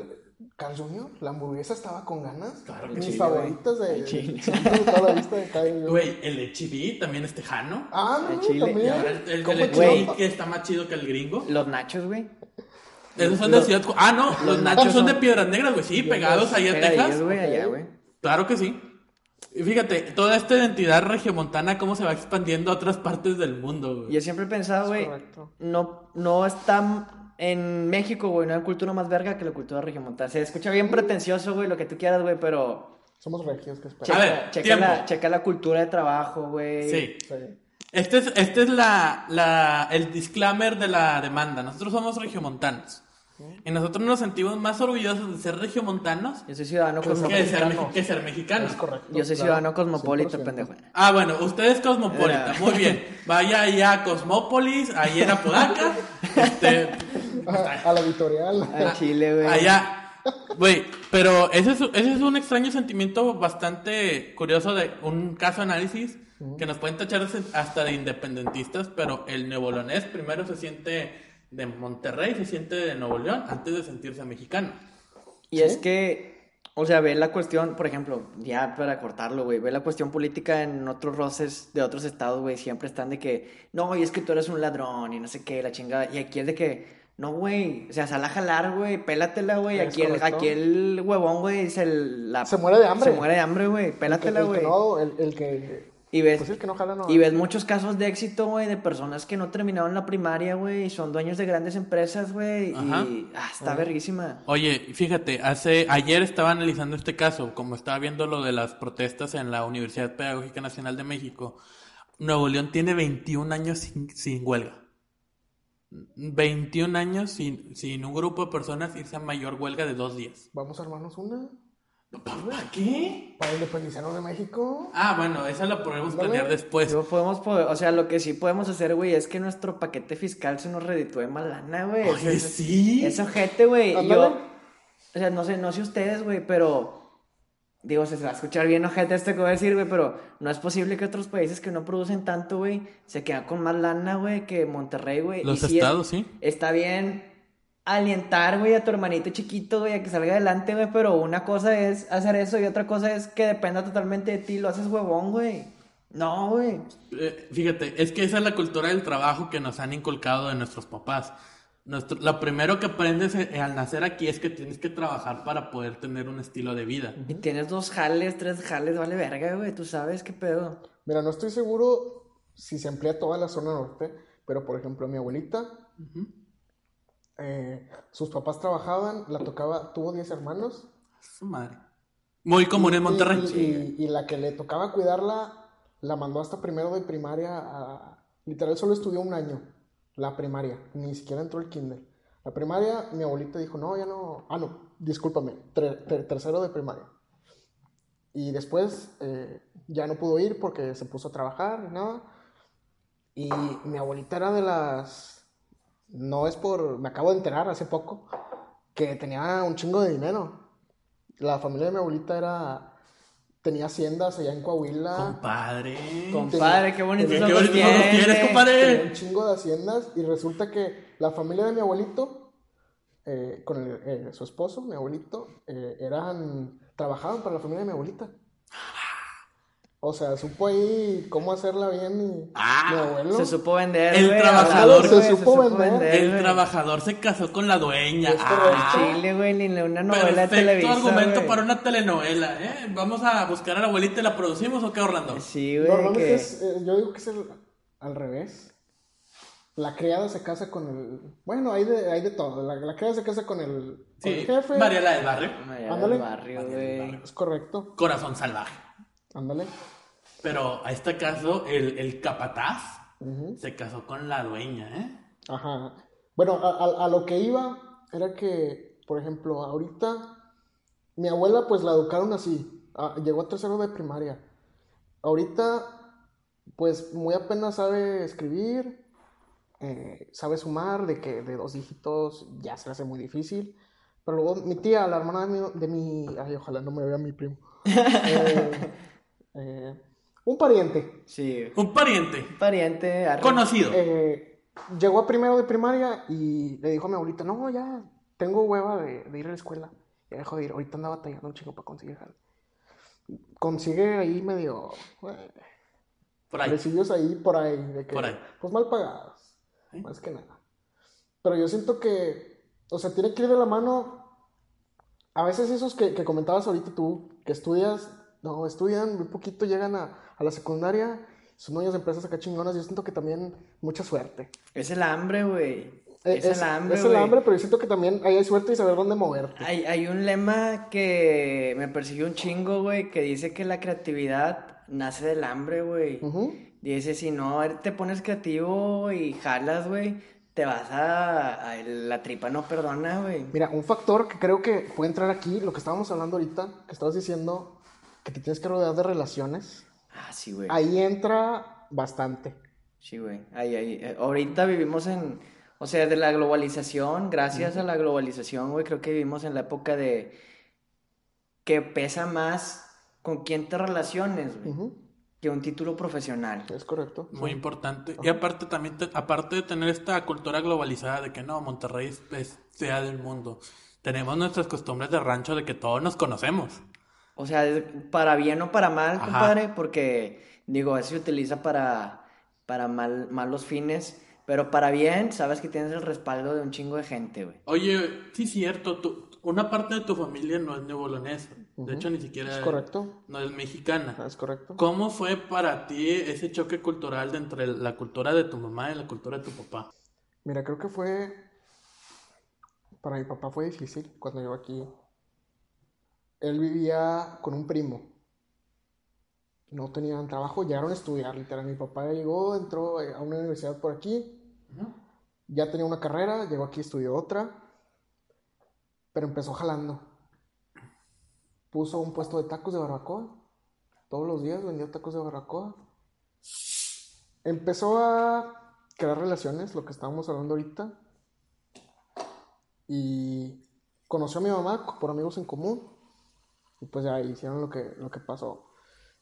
Carl Jr., la hamburguesa estaba con ganas.
Claro que
Mis
sí,
favoritas de,
El chile.
de toda la lista de Jr.
Güey, el HB también es tejano.
Ah, no,
El chile.
Y ahora el, el,
¿Cómo
el
Güey.
HB que está más chido que el gringo.
Los nachos, güey.
Esos son de Ciudad Ah, no, los,
los
nachos son de Piedras Negras, güey. Sí, pegados ahí a Texas.
güey, allá, güey.
Claro que sí. Y fíjate, toda esta identidad regiomontana, cómo se va expandiendo a otras partes del mundo, güey.
Yo siempre he pensado, güey,
correcto.
no, no está en México, güey, no hay cultura más verga que la cultura regiomontana. Se escucha bien pretencioso, güey, lo que tú quieras, güey, pero
Somos regios, que
A
esperan.
ver,
checa, la, checa la cultura de trabajo, güey.
Sí.
Sí.
Este es, este es la, la, el disclaimer de la demanda. Nosotros somos regiomontanos. Y nosotros nos sentimos más orgullosos de ser regiomontanos
Yo soy ciudadano
Que ser
que de ser, que ser.
Es correcto.
Yo soy
claro,
ciudadano cosmopolita,
100%.
pendejo.
Ah, bueno, usted es cosmopolita, muy bien. Vaya allá a Cosmópolis, ahí en Apodaca. Este,
A, a la editorial.
Al Chile, güey.
allá. Güey, pero ese es, ese es un extraño sentimiento bastante curioso de un caso análisis que nos pueden tachar hasta de independentistas, pero el neobolonés primero se siente de Monterrey, se siente de Nuevo León antes de sentirse mexicano.
Y es que, o sea, ve la cuestión, por ejemplo, ya para cortarlo, güey, ve la cuestión política en otros roces de otros estados, güey, siempre están de que, no, y es que tú eres un ladrón y no sé qué, la chingada. Y aquí es de que, no, güey, o sea, sal a jalar, güey, pélatela, güey. Aquí el, aquí el huevón, güey, se, la-
Se muere de hambre.
Se muere de hambre, güey, pélatela,
el que
güey.
no, el, el que.
Y ves,
Pues el que no jala, no.
y ves muchos casos de éxito, güey, de personas que no terminaron la primaria, güey, y son dueños de grandes empresas, güey, y ah, está verguísima.
Oye, fíjate, hace ayer estaba analizando este caso, como estaba viendo lo de las protestas en la Universidad Pedagógica Nacional de México. Nuevo León tiene 21 años sin, sin huelga. 21 años sin, sin un grupo de personas irse a mayor huelga de dos días.
Vamos a armarnos una.
¿Para qué?
Para independizarnos de México.
Ah, bueno, esa la podemos
Dale.
planear después.
Podemos, po- o sea, lo que sí podemos hacer, güey, es que nuestro paquete fiscal se nos reditúe más lana, güey.
Oye, sí.
Es ojete, güey. Y
Ándale.
Yo, o sea, no sé, no sé ustedes, güey, pero, digo, se va a escuchar bien ojete esto que voy a decir, güey, pero no es posible que otros países que no producen tanto, güey, se quedan con más lana, güey, que Monterrey, güey.
Los
Y sí es-
estados, sí.
Está bien alientar, güey, a tu hermanito chiquito, güey, a que salga adelante, güey, pero una cosa es hacer eso y otra cosa es que dependa totalmente de ti, lo haces huevón, güey. No, güey.
Eh, fíjate, es que esa es la cultura del trabajo que nos han inculcado de nuestros papás. Nuestro, lo primero que aprendes eh, al nacer aquí es que tienes que trabajar para poder tener un estilo de vida.
Y tienes dos jales, tres jales, vale verga, güey, tú sabes qué pedo.
Mira, no estoy seguro si se emplea toda la zona norte, pero por ejemplo, mi abuelita, eh, sus papás trabajaban, la tocaba, tuvo 10 hermanos.
Su madre. Muy común en Monterrey.
Y, y- y la que le tocaba cuidarla, la mandó hasta primero de primaria a... Literal, solo estudió un año, la primaria, ni siquiera entró el kinder. La primaria, mi abuelita dijo, no, ya no... Ah, no, discúlpame, ter- tercero de primaria. Y después eh, ya no pudo ir porque se puso a trabajar y nada. Y mi abuelita era de las... No es por... Me acabo de enterar hace poco que tenía un chingo de dinero. La familia de mi abuelita era... tenía haciendas allá en Coahuila.
Compadre.
Compadre, qué bonitos
Qué tienes, compadre.
Tenía un chingo de haciendas y resulta que la familia de mi abuelito, eh, con el- eh, su esposo, mi abuelito, eh, eran, trabajaban para la familia de mi abuelita. O sea, supo ahí cómo hacerla bien y
Ah,
mi abuelo.
Se supo vender,
El
güey,
trabajador
se supo vender.
El
güey.
trabajador se casó con la dueña. Ah,
Chile, güey, ni una novela de
perfecto
Televisa,
argumento
güey.
para una telenovela, ¿eh? Vamos a buscar a la abuelita y la producimos o qué, Orlando?
Sí, güey,
Normalmente
que...
es, eh, yo digo que es el- al revés. La criada se casa con el. Bueno, hay de, hay de todo. La, la criada se casa con el, con
Sí,
el jefe.
Mariela del barrio.
María
Ándale.
del barrio, güey.
Es correcto.
Corazón salvaje.
Ándale.
Pero a este caso, el, el capataz se casó con la dueña, ¿eh?
Ajá. Bueno, a, a- a lo que iba era que, por ejemplo, ahorita mi abuela pues la educaron así. Ah, llegó a tercero de primaria. Ahorita pues muy apenas sabe escribir, eh, sabe sumar, de que de dos dígitos ya se le hace muy difícil. Pero luego mi tía, la hermana de mi, de mi- ay, ojalá no me vea mi primo. Eh, eh, un pariente.
Sí,
Un pariente.
un pariente... arre-
Conocido.
Eh, llegó a primero de primaria y le dijo a mi abuelita, no, ya tengo hueva de, de ir a la escuela. Ya dejó de ir, ahorita anda batallando un chingo para conseguir jale. Consigue ahí medio... eh,
Por ahí.
Recibos ahí por ahí, de que,
Por ahí.
pues mal pagados, más que nada. Pero yo siento que, o sea, tiene que ir de la mano. A veces esos que, que comentabas ahorita tú, que estudias, no, estudian muy poquito, llegan a, a la secundaria, son dueños de empresas acá chingonas, yo siento que también mucha suerte.
Es el hambre, güey.
Eh,
Es, el hambre,
es el hambre, pero yo siento que también ahí hay suerte y saber dónde moverte.
Hay, hay un lema que me persiguió un chingo, güey, que dice que la creatividad nace del hambre, güey. Dice, si no te pones creativo y jalas, güey, te vas a, a- La tripa no perdona, güey.
Mira, un factor que creo que puede entrar aquí, lo que estábamos hablando ahorita, que estabas diciendo que te tienes que rodear de relaciones.
Ah, sí, güey.
Ahí entra bastante.
Sí, güey. Ahí, ahí. Eh, Ahorita vivimos en, o sea, de la globalización, gracias a la globalización, güey, creo que vivimos en la época de que pesa más con quién te relaciones, güey, que un título profesional.
Es correcto.
Muy importante. Y aparte también, te- aparte de tener esta cultura globalizada de que no, Monterrey es, es sea del mundo, tenemos nuestras costumbres de rancho de que todos nos conocemos.
O sea, es para bien o para mal,
Ajá.
compadre, porque digo, eso se utiliza para, para mal, malos fines, pero para bien, sabes que tienes el respaldo de un chingo de gente, güey.
Oye, sí cierto, tú- una parte de tu familia no es neobolonesa, de hecho ni siquiera
Es correcto.
no es mexicana.
Es correcto.
¿Cómo fue para ti ese choque cultural de entre la cultura de tu mamá y la cultura de tu papá?
Mira, creo que fue. Para mi papá fue difícil cuando llegó aquí. Él vivía con un primo. No tenían trabajo, llegaron a estudiar, literal. Mi papá llegó, entró a una universidad por aquí. Ya tenía una carrera, llegó aquí, estudió otra. Pero empezó jalando. Puso un puesto de tacos de barbacoa. Todos los días vendió tacos de barbacoa. Empezó a crear relaciones, lo que estábamos hablando ahorita. Y conoció a mi mamá por amigos en común. Y pues ya hicieron lo que, lo que pasó.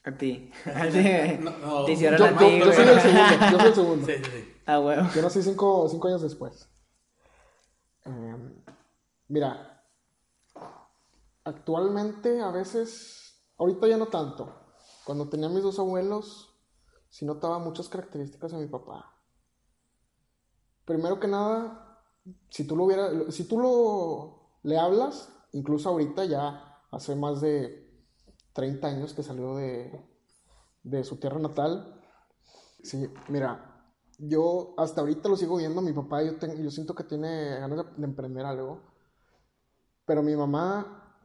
A ti.
No, no.
Te hicieron
Yo,
a
yo-
ti,
yo
güey.
soy el segundo, yo soy el segundo.
Sí, sí, sí.
Ah, güey.
Yo nací cinco, cinco años después. Eh, mira, actualmente a veces, ahorita ya no tanto. Cuando tenía mis dos abuelos, sí notaba muchas características de mi papá. Primero que nada, si tú lo hubiera, si tú lo le hablas, incluso ahorita ya hace más de 30 años que salió de, de su tierra natal. Sí, mira, yo hasta ahorita lo sigo viendo. Mi papá, yo, yo siento que tiene ganas de, de emprender algo. Pero mi mamá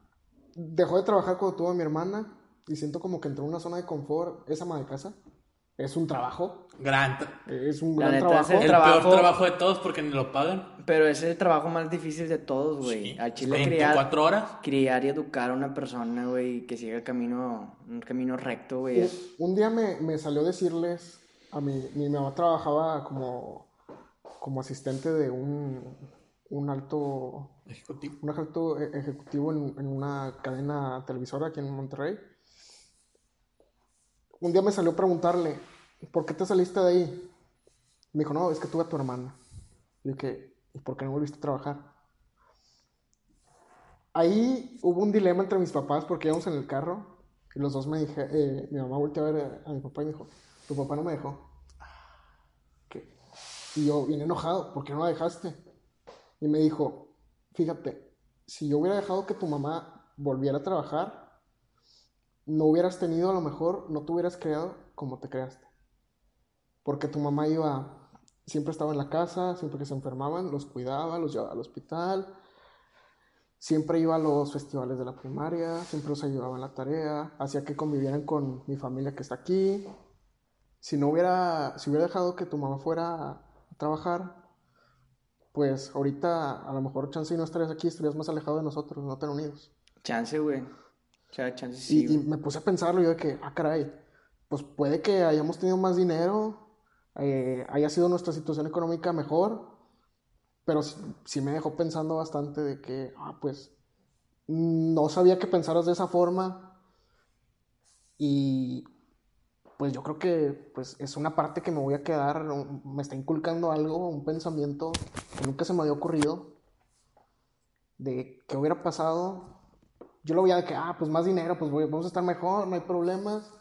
dejó de trabajar cuando tuvo a mi hermana. Y siento como que entró en una zona de confort. Esa ama de casa es un trabajo.
Gran
Es un gran
es
trabajo.
el
el
trabajo-
peor trabajo de todos porque ni lo pagan.
Pero es el trabajo más difícil de todos, güey.
Sí.
Al chile criar,
24 horas.
criar y educar a una persona, güey, que siga el camino, un camino recto, güey. es-
Un, un día me, me salió decirles a mi, mi mamá trabajaba como, como asistente de un, un alto
Ejecutivo.
un alto e- ejecutivo en, en una cadena televisora aquí en Monterrey. Un día me salió a preguntarle, ¿por qué te saliste de ahí? Me dijo, no, es que tuve a tu hermana. Y dije, ¿y por qué no volviste a trabajar? Ahí hubo un dilema entre mis papás porque íbamos en el carro y los dos me dije, eh, mi mamá volteó a ver a mi papá y me dijo, tu papá no me dejó. Y yo bien enojado, ¿por qué no la dejaste? Y me dijo, fíjate, si yo hubiera dejado que tu mamá volviera a trabajar, no hubieras tenido a lo mejor, no te hubieras creado como te creaste. Porque tu mamá iba, siempre estaba en la casa, siempre que se enfermaban, los cuidaba, los llevaba al hospital, siempre iba a los festivales de la primaria, siempre los ayudaba en la tarea, hacía que convivieran con mi familia que está aquí. Si no hubiera, si hubiera dejado que tu mamá fuera a trabajar, pues ahorita a lo mejor chance y no estarías aquí, estarías más alejado de nosotros, no tan unidos.
Chance, güey. Chance sí.
Y, y me puse a pensarlo, yo de que, ah, caray, pues puede que hayamos tenido más dinero, eh, haya sido nuestra situación económica mejor, pero sí, sí me dejó pensando bastante de que, ah, pues, no sabía que pensaras de esa forma y pues yo creo que pues es una parte que me voy a quedar, me está inculcando algo, un pensamiento que nunca se me había ocurrido de qué hubiera pasado yo lo veía de que, ah, pues más dinero, pues voy- vamos a estar mejor, no hay problemas.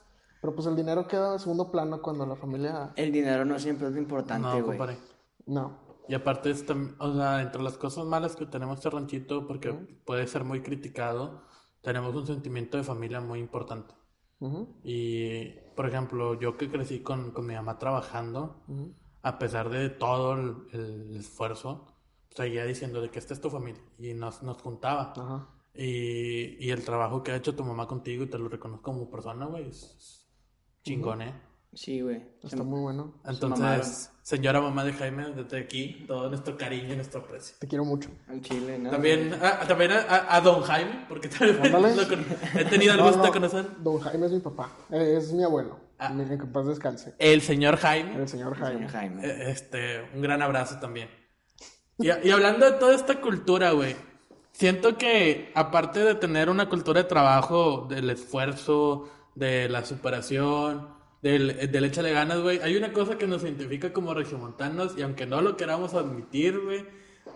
Pero pues el dinero queda en segundo plano cuando la familia...
El dinero no siempre es lo
No,
importante, güey.
compadre.
No.
Y aparte, es tam- o sea, entre las cosas malas que tenemos este ranchito, porque puede ser muy criticado, tenemos un sentimiento de familia muy importante.
Ujú,
Y, por ejemplo, yo que crecí con, con mi mamá trabajando, a pesar de todo el, el esfuerzo, seguía diciendo de que esta es tu familia. Y nos, nos juntaba. Y, y el trabajo que ha hecho tu mamá contigo, y te lo reconozco como persona, güey, es, es chingón, ¿eh?
Sí, güey.
Está muy bueno.
Entonces, señora mamá de Jaime, desde aquí, todo nuestro cariño y nuestro aprecio.
Te quiero mucho.
En Chile, ¿no?
También, a, también a- a, a don Jaime, porque también lo con- he tenido el gusto
no,
de conocer.
Don Jaime es mi papá. eh, Es mi abuelo.
Ah.
Mi- Que paz descanse.
El señor Jaime,
El señor Jaime.
Señor Jaime.
eh, este, un gran abrazo también. Y, y hablando de toda esta cultura, güey, siento que aparte de tener una cultura de trabajo, del esfuerzo, de la superación, del, del échale ganas, güey, hay una cosa que nos identifica como regiomontanos y aunque no lo queramos admitir, güey,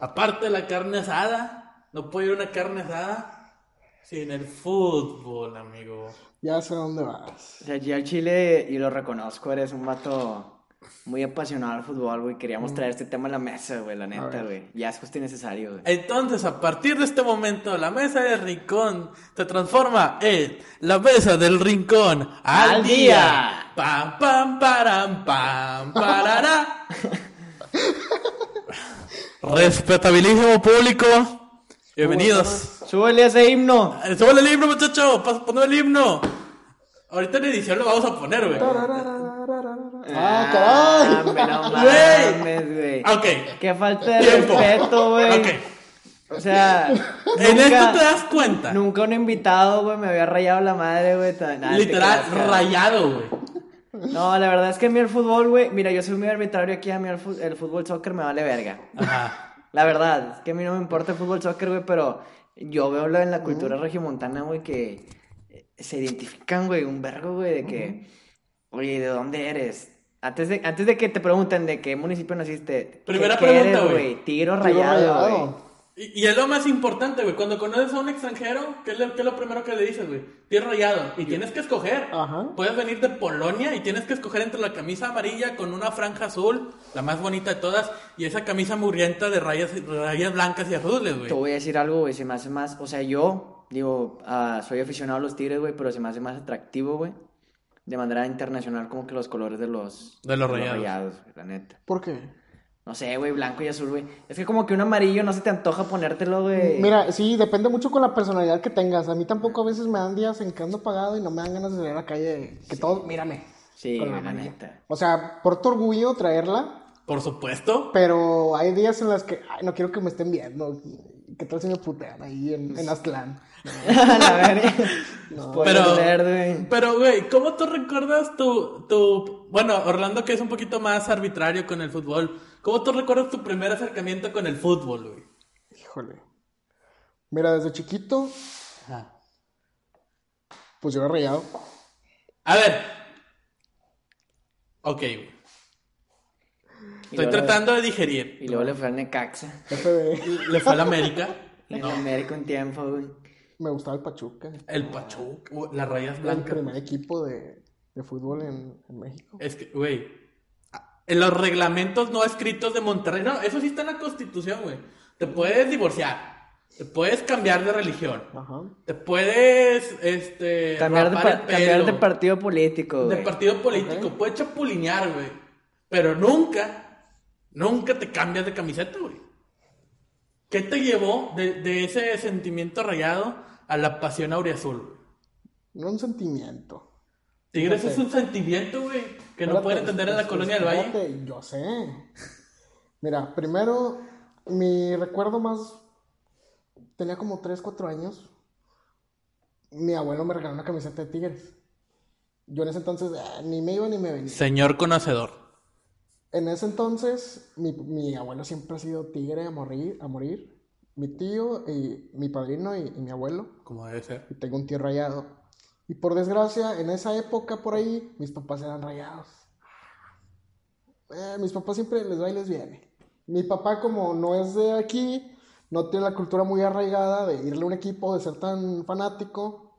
aparte de la carne asada, no puede ir una carne asada sin el fútbol, amigo.
Ya sé a dónde vas.
O sea, yo al Chile, y lo reconozco, eres un vato muy apasionado al fútbol, güey. Queríamos traer este tema a la mesa, güey, la neta, güey. Ya es justo y necesario, güey.
Entonces, a partir de este momento, la mesa del rincón se transforma en la mesa del rincón al,
Al
día.
día.
Pam, pam, param, pam, parará. Respetabilísimo público, bienvenidos.
Súbele ese himno.
Eh, Súbele el himno, muchacho, ponme el himno. Ahorita en edición lo vamos a poner, güey.
Ah, caray.
hombre, no
Güey.
mames, güey.
Ok,
Qué falta de
Tiempo.
respeto, güey.
ok.
O sea,
En
nunca-
esto te das cuenta.
Nunca un invitado, güey, me había rayado la madre, güey. ta- nada, te
Literal,
creas,
rayado, güey.
No, la verdad es que a mí el fútbol, güey, mira, yo soy muy arbitrario aquí, a mí el, fu- el fútbol soccer me vale verga.
Ajá.
La verdad, es que a mí no me importa el fútbol soccer, güey, pero yo veo lo en la cultura regiomontana, güey, que eh, se identifican, güey, un vergo, güey, de que, oye, ¿de dónde eres? Antes de, antes de que te pregunten de qué municipio naciste,
Primera
¿qué, qué
pregunta, güey.
Tiro
Tiro
rayado, güey.
rayado.
Y, y es lo más importante, güey. Cuando conoces a un extranjero, ¿qué es lo, qué es lo primero que le dices, güey? Tierra rayado. Y tienes que escoger.
Ajá.
Puedes venir de Polonia y tienes que escoger entre la camisa amarilla con una franja azul, la más bonita de todas, y esa camisa mugrienta de rayas, rayas blancas y azules, güey.
Te voy a decir algo, güey, se me hace más, o sea, yo, digo, ah, soy aficionado a los tigres, güey, pero se me hace más atractivo, güey, de manera internacional como que los colores de los...
De los rayados.
güey, la neta.
¿Por qué?
No sé, güey, blanco y azul, güey. Es que como que un amarillo no se te antoja ponértelo, güey.
Mira, sí, depende mucho con la personalidad que tengas. A mí tampoco a veces me dan días en que ando pagado y no me dan ganas de salir a la calle. Que todos, mírame.
Sí,
con
la
amarilla.
neta.
O sea, por tu orgullo traerla,
Por supuesto.
pero hay días en los que, ay, no quiero que me estén viendo. ¿Qué tal si me putean ahí en, en Aztlán?
Spoiler
Pero,
güey.
pero, güey, ¿cómo tú recuerdas tu, tu... Bueno, Orlando que es un poquito más arbitrario con el fútbol. ¿Cómo tú recuerdas tu primer acercamiento con el fútbol, güey?
Híjole. Mira, desde chiquito,
Ajá.
pues yo era rayado.
A ver, Ok, güey. Estoy tratando de digerir.
Y luego le fue al Necaxa.
FB.
Le fue a la América.
En
No.
América un tiempo, güey.
Me gustaba el Pachuca.
El Pachuca. uh, Las rayas
El
blancas.
primer equipo de, de fútbol en, en México.
Es que, güey. En los reglamentos no escritos de Monterrey. No, eso sí está en la constitución, güey. Te puedes divorciar. Te puedes cambiar de religión.
Ajá.
Te puedes, este.
Cambiar de,
rapar
pa-
el
cambiar de
pelo.
partido político,
De partido político.
Ok.
Puedes chapulinear, güey. Pero nunca, nunca te cambias de camiseta, güey. ¿Qué te llevó de, de ese sentimiento rayado a la pasión auriazul?
No un sentimiento.
Tigres es un sentimiento, güey, que no pueden entender en la colonia del Valle.
Yo sé. Mira, primero, mi recuerdo más. Tenía como 3, 4 años. Mi abuelo me regaló una camiseta de Tigres. Yo en ese entonces ah, ni me iba ni me venía.
Señor conocedor.
En ese entonces, mi, mi abuelo siempre ha sido tigre a morir. A morir. Mi tío y mi padrino y, y mi abuelo.
Como debe ser.
Y tengo un tío rayado. Y por desgracia, en esa época por ahí, mis papás eran rayados. Eh, mis papás siempre les va y les viene. Mi papá, como no es de aquí, no tiene la cultura muy arraigada de irle a un equipo, de ser tan fanático.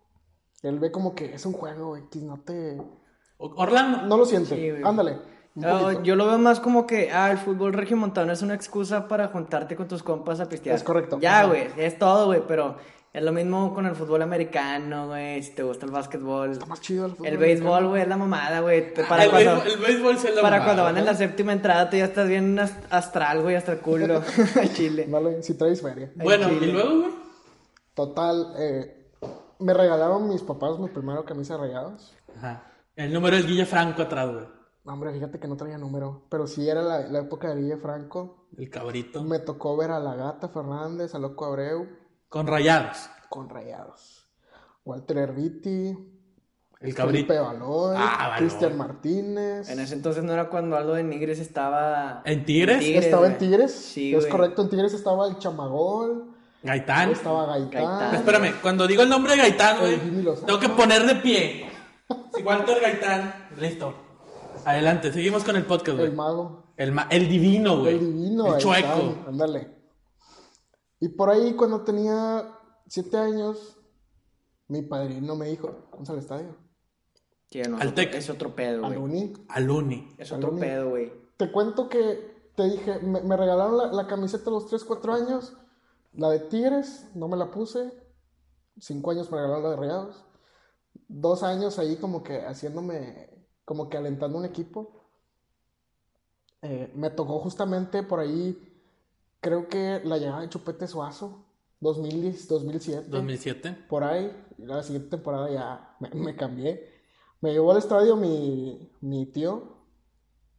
Él ve como que es un juego, X, no te...
Orlando.
No lo siente.
Sí.
Ándale. Poquito.
yo lo veo más como que, ah, el fútbol regiomontano es una excusa para juntarte con tus compas a pistear.
Es correcto.
Ya, güey, es todo, güey, pero es lo mismo con el fútbol americano, güey, si te gusta el básquetbol.
Está más chido el fútbol.
El béisbol, güey, es la mamada, güey. Para,
el,
cuando,
béisbol, el béisbol la
para
mamada,
cuando van en
¿no?
la séptima entrada, tú ya estás bien ast- astral, güey, hasta el culo. Chile.
Ándale, si traes feria.
Bueno,
Chile.
y luego, güey.
Total, eh, me regalaron mis papás mi primera camisa de rayados.
Ajá. El número del Guille Franco atrás, güey.
No, Hombre, fíjate que no traía número, pero sí era la, la época de Guille Franco.
El cabrito.
Me tocó ver a la Gata Fernández, a Loco Abreu,
Con rayados.
con rayados. Walter Erviti,
El
Felipe
cabrito.
Baloy,
Ah.
Cristian Martínez.
En ese entonces no era cuando Aldo de Nigres estaba...
¿En Tigres?
estaba en. Tigres.
Sí,
es
güey.
correcto, en Tigres estaba el Chamagol,
Gaitán.
estaba Gaitán.
Gaitán.
Espérame, cuando digo el nombre de Gaitán, güey, tengo que poner de pie. Si Walter Gaitán, listo. Adelante, seguimos con el podcast, güey.
El mago.
El, ma- el divino, güey.
El divino,
El chueco.
Ándale. Y por ahí, cuando tenía siete años, mi padrino me dijo, vamos al estadio.
Sí, no,
Al Tec.
es otro pedo,
Al
güey.
Uni.
Al Uni.
Es otro
Al Uni.
pedo, güey.
Te cuento que te dije, me, me regalaron la, la camiseta a los 3, 4 años. La de Tigres, no me la puse. Cinco años me regalaron la de Rayados. Dos años ahí como que haciéndome, como que alentando un equipo. Eh, me tocó justamente por ahí, creo que la llegada de Chupete Suazo, 2010, 2007.
2007.
Por ahí, la siguiente temporada ya me, me cambié. Me llevó al estadio mi, mi tío,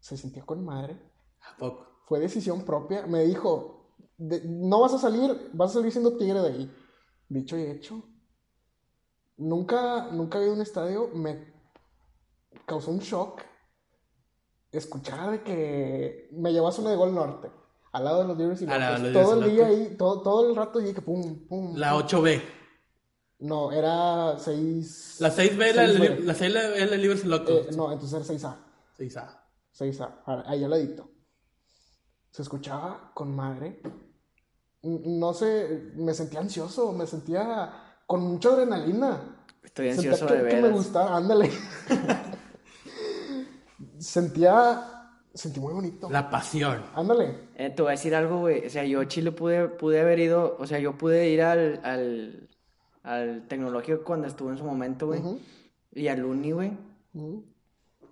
se sintió con madre.
¿A poco?
Fue decisión propia. Me dijo, "De- no vas a salir, vas a salir siendo tigre de ahí. Dicho y hecho. Nunca, nunca había un estadio, me causó un shock escuchar de que me llevó a zona de gol norte, al lado de los libres y
los
Todo el día ahí, todo, todo el rato dije pum, pum.
La
pum.
8B.
No, era 6.
La 6B es la, la 6 es la Libres Locos.
Eh, no, entonces era 6A.
6A.
6A, ah, ahí al ladito. Se escuchaba con madre. No sé, me sentía ansioso, me sentía con mucha adrenalina.
Estoy
Sentía
ansioso
que,
de
que me gustaba, ándale. sentía, sentí muy bonito.
La pasión.
Ándale.
Eh, te voy a decir algo, güey. O sea, yo a Chile pude, pude haber ido, o sea, yo pude ir al, al, al tecnológico cuando estuve en su momento, güey. Y al uni, güey.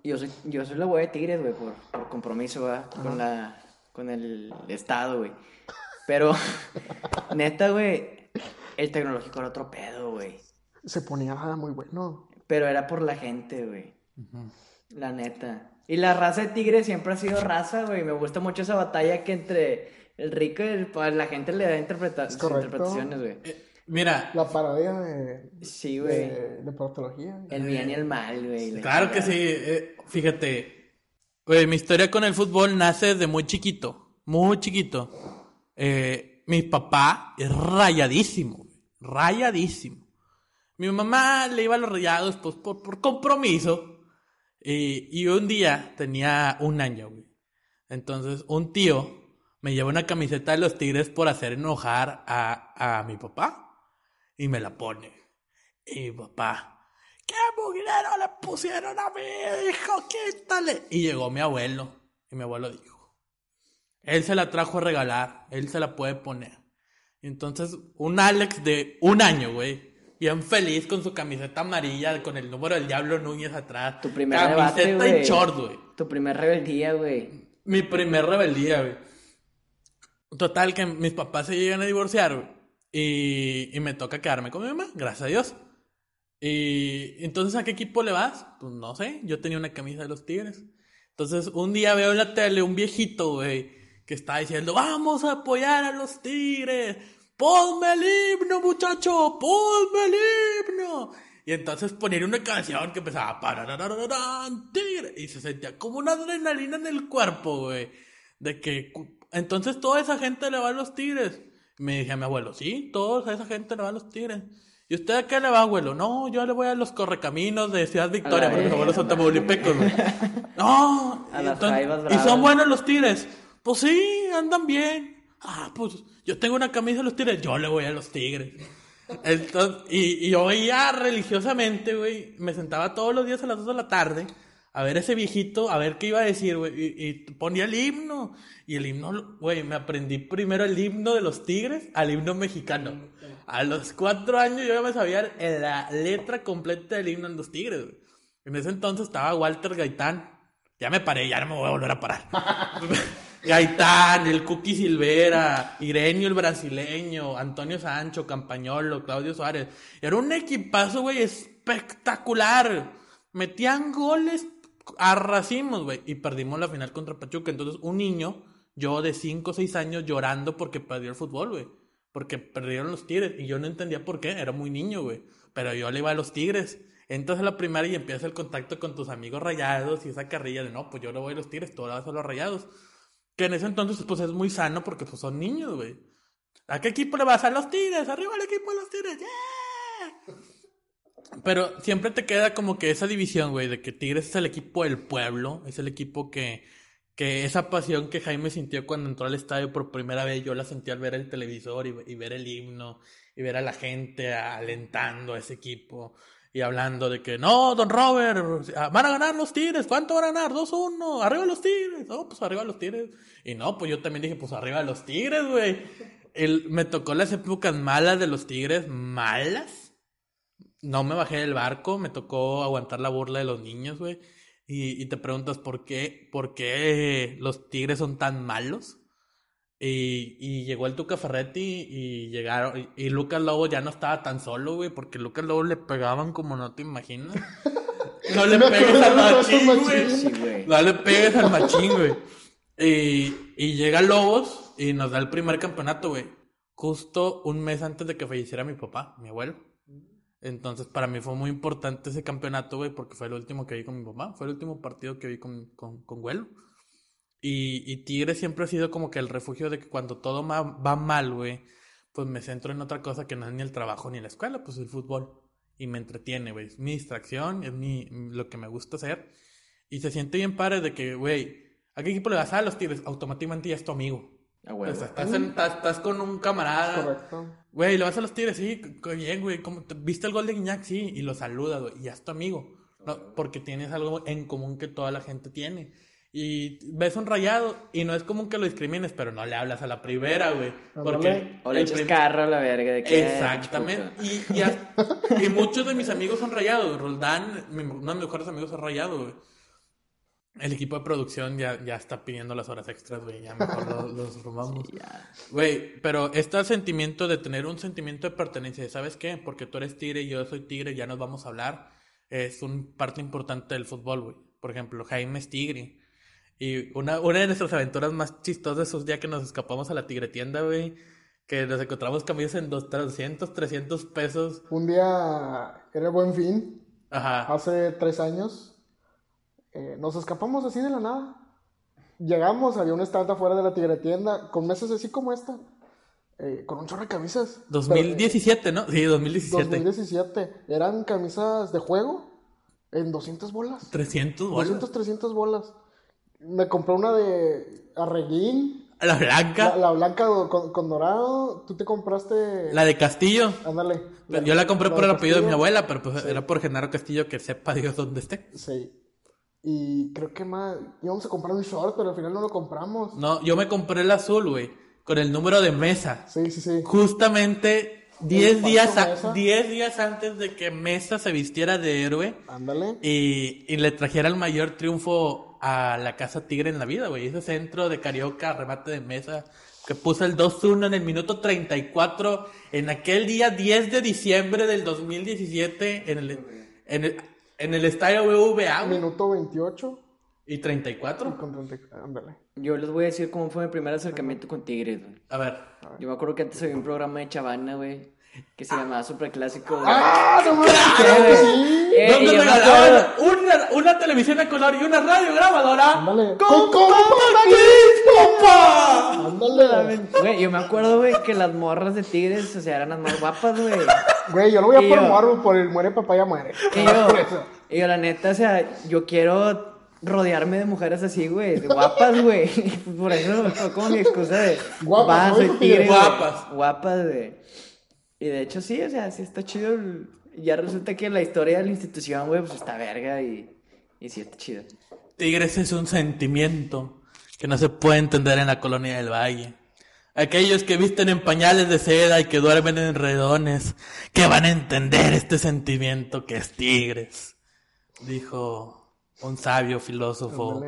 Yo soy, yo soy la güey de Tigres, güey, por, por compromiso, ¿verdad? Con la, con el Estado, güey. Pero, neta, güey, el tecnológico era otro pedo, güey.
Se ponía muy bueno.
Pero era por la gente, güey. La neta. Y la raza de Tigres siempre ha sido raza, güey. Me gusta mucho esa batalla que entre el rico y el pues, la gente le da interpreta- sus interpretaciones, güey.
Eh, mira,
La parodia de,
Sí, güey.
de, de portología.
El bien y el mal, güey. la
claro que sí. eh, fíjate. Güey, mi historia con el fútbol nace desde muy chiquito. Muy chiquito. Eh, mi papá es rayadísimo. güey, Rayadísimo. Mi mamá le iba a los rayados pues, por, por compromiso. Y, un día tenía un año, güey. Entonces, un tío me lleva una camiseta de los Tigres por hacer enojar a, a mi papá. Y me la pone. Y mi papá, ¿qué mugrero le pusieron a mi hijo? Quítale. Y llegó mi abuelo. Y mi abuelo dijo, él se la trajo a regalar. Él se la puede poner. Y entonces, un Alex de un año, güey. Bien feliz con su camiseta amarilla, con el número del Diablo Núñez atrás.
Tu primer
camiseta
debate,
y short, güey.
Tu primer rebeldía, güey.
Mi primer rebeldía, güey. Total, que mis papás se llegan a divorciar, güey. Y, y me toca quedarme con mi mamá, gracias a Dios. Y entonces, ¿a qué equipo le vas? Pues no sé, yo tenía una camisa de los Tigres. Entonces, un día veo en la tele un viejito, güey, que está diciendo, vamos a apoyar a los Tigres. Ponme el himno, muchacho, ponme el himno. Y entonces ponían una canción que empezaba, "Parararararán, Tigre. Y se sentía como una adrenalina en el cuerpo, güey. De que, entonces toda esa gente le va a los Tigres. Me dije a mi abuelo, sí, toda esa gente le va a los Tigres. ¿Y usted a qué le va, abuelo? No, yo le voy a los correcaminos de Ciudad Victoria, porque mis abuelos son tamaulipecos. No,
A
entonces- y son buenos los Tigres. Pues sí, andan bien. Ah, pues yo tengo una camisa de los Tigres, yo le voy a los Tigres. Entonces, y, y yo veía religiosamente, güey, me sentaba todos los días a las 2 de la tarde a ver ese viejito, a ver qué iba a decir, güey, y, ponía el himno. Y el himno, güey, me aprendí primero el himno de los Tigres al himno mexicano. A los cuatro años yo ya me sabía la letra completa del himno de los Tigres, güey. En ese entonces estaba Walter Gaitán. Ya me paré, ya no me voy a volver a parar. Gaitán, el Cookie Silvera, Irenio el brasileño, Antonio Sancho, Campañolo, Claudio Suárez. Era un equipazo, güey, espectacular. Metían goles a racimos, güey. Y perdimos la final contra Pachuca. Entonces, un niño, yo de 5 o 6 años, llorando porque perdió el fútbol, güey. Porque perdieron los Tigres. Y yo no entendía por qué. Era muy niño, güey. Pero yo le iba a los Tigres. Entras a la primaria y empieza el contacto con tus amigos rayados y esa carrilla de no, pues yo le voy a los Tigres, tú le vas a los rayados. Que en ese entonces, pues es muy sano porque pues son niños, güey. ¿A qué equipo le vas? A los Tigres, arriba el equipo de los Tigres, ¡yeah! Pero siempre te queda como que esa división, güey, de que Tigres es el equipo del pueblo, es el equipo que, que esa pasión que Jaime sintió cuando entró al estadio por primera vez, yo la sentí al ver el televisor y, y ver el himno y ver a la gente alentando a ese equipo y hablando de que no, don Robert, van a ganar los Tigres, ¿cuánto van a ganar? 2-1, arriba los Tigres, no, pues arriba los Tigres. Y no, pues yo también dije, pues arriba los Tigres, güey. Me tocó las épocas malas de los Tigres, malas. No me bajé del barco, me tocó aguantar la burla de los niños, güey. Y, y te preguntas por qué, por qué los Tigres son tan malos. Y, y llegó el Tuca Ferretti y llegaron. Y, y Lucas Lobo ya no estaba tan solo, güey, porque Lucas Lobo le pegaban como no te imaginas. No le pegues al machín, güey.
machín.
Sí, güey.
No le pegues al machín, güey. Y, y llega Lobos y nos da el primer campeonato, güey. Justo un mes antes de que falleciera mi papá, mi abuelo. Entonces, para mí fue muy importante ese campeonato, güey, porque fue el último que vi con mi papá. Fue el último partido que vi con, con, con Güelo. Y, y Tigre siempre ha sido como que el refugio de que cuando todo va mal, güey, pues me centro en otra cosa que no es ni el trabajo ni la escuela, pues el fútbol. Y me entretiene, güey. Es mi distracción, es mi, lo que me gusta hacer. Y se siente bien padre de que, güey, ¿a qué equipo le vas a los Tigres? Automáticamente ya es tu amigo.
Ah,
O
güey.
sea, estás, en- estás, estás con un camarada.
Correcto.
Güey, le vas a los Tigres, sí, bien, güey. ¿cómo te- ¿Viste el gol de Guiñac? Sí, y lo saludas, güey. Y ya es tu amigo. No, porque tienes algo en común que toda la gente tiene. Y ves un rayado y no es común que lo discrimines, pero no le hablas a la primera, güey. Porque.
O le
el
echas
prim-
carro a la verga de que.
Exactamente. Y, y, a- y muchos de mis amigos son rayados. Roldán, mi- uno de mis mejores amigos es rayado, güey. El equipo de producción ya, ya está pidiendo las horas extras, güey. Ya mejor lo- los formamos.
Ya.
Güey, pero este sentimiento de tener un sentimiento de pertenencia, ¿sabes qué? Porque tú eres tigre y yo soy tigre, ya nos vamos a hablar. Es un parte importante del fútbol, güey. Por ejemplo, Jaime es tigre. Y una, una de nuestras aventuras más chistosas esos días que nos escapamos a la tigre tienda, güey. Que nos encontramos camisas en dos, 300, 300 pesos.
Un día era buen fin,
Ajá.
hace tres años. eh, nos escapamos así de la nada. Llegamos, había un stand afuera de la tigre tienda con mesas así como esta, eh, con un chorro de camisas. Pero,
2017, ¿no? Sí,
eh,
2017.
2017. Eran camisas de juego, En 200 bolas.
300 bolas.
200, 300 bolas. Me compré una de Arreguín,
La blanca.
la, la blanca con, con dorado. Tú te compraste.
La de Castillo.
Ándale.
Yo la compré por el apellido de mi abuela, pero pues era por Genaro Castillo que sepa Dios dónde esté.
Sí. Y creo que más. íbamos a comprar un short, pero al final no lo compramos.
No, yo me compré el azul, güey, con el número de mesa.
Sí, sí, sí.
Justamente 10
falso
días, a-? 10 días antes de que Mesa se vistiera de héroe
Ándale.
y, y le trajera el mayor triunfo a la Casa Tigre en la vida, güey. Ese centro de Carioca, remate de Mesa, que puso el 2-1 en el minuto 34, en aquel día 10 de diciembre del 2017, en el, en el, en el estadio BVA, güey.
Minuto 28.
Y 34.
Con 30. Ándale.
Yo les voy a decir cómo fue mi primer acercamiento con Tigres, güey.
A ver.
Yo me acuerdo que antes había un programa de Chavana, güey, que se llamaba Super Clásico.
¡Ah! ¡No mames! ¡Claro que sí!
Eh,
Donde
y me
regalaban una, una televisión a color y una radio grabadora.
Ándale.
¡Con
¡Con
compa compa!
Ándale.
Güey, yo me acuerdo, güey, que las morras de Tigres, o sea, eran las más guapas, güey.
Güey, yo lo voy a
yo-
morbo, por el muere papá ya muere.
Y yo,
Por eso.
y yo, la neta, o sea, yo quiero rodearme de mujeres así, güey, de guapas, güey. Por eso fue como mi excusa de.
Guapas,
soy tigre.
Guapas.
Guapas, güey. Y de hecho, sí, o sea, sí está chido. el- Ya resulta que la historia de la institución, güey, pues está verga y, y sí está chido.
Tigres es un sentimiento que no se puede entender en la colonia del Valle. Aquellos que visten en pañales de seda y que duermen en redones, que van a entender este sentimiento que es Tigres, dijo un sabio filósofo.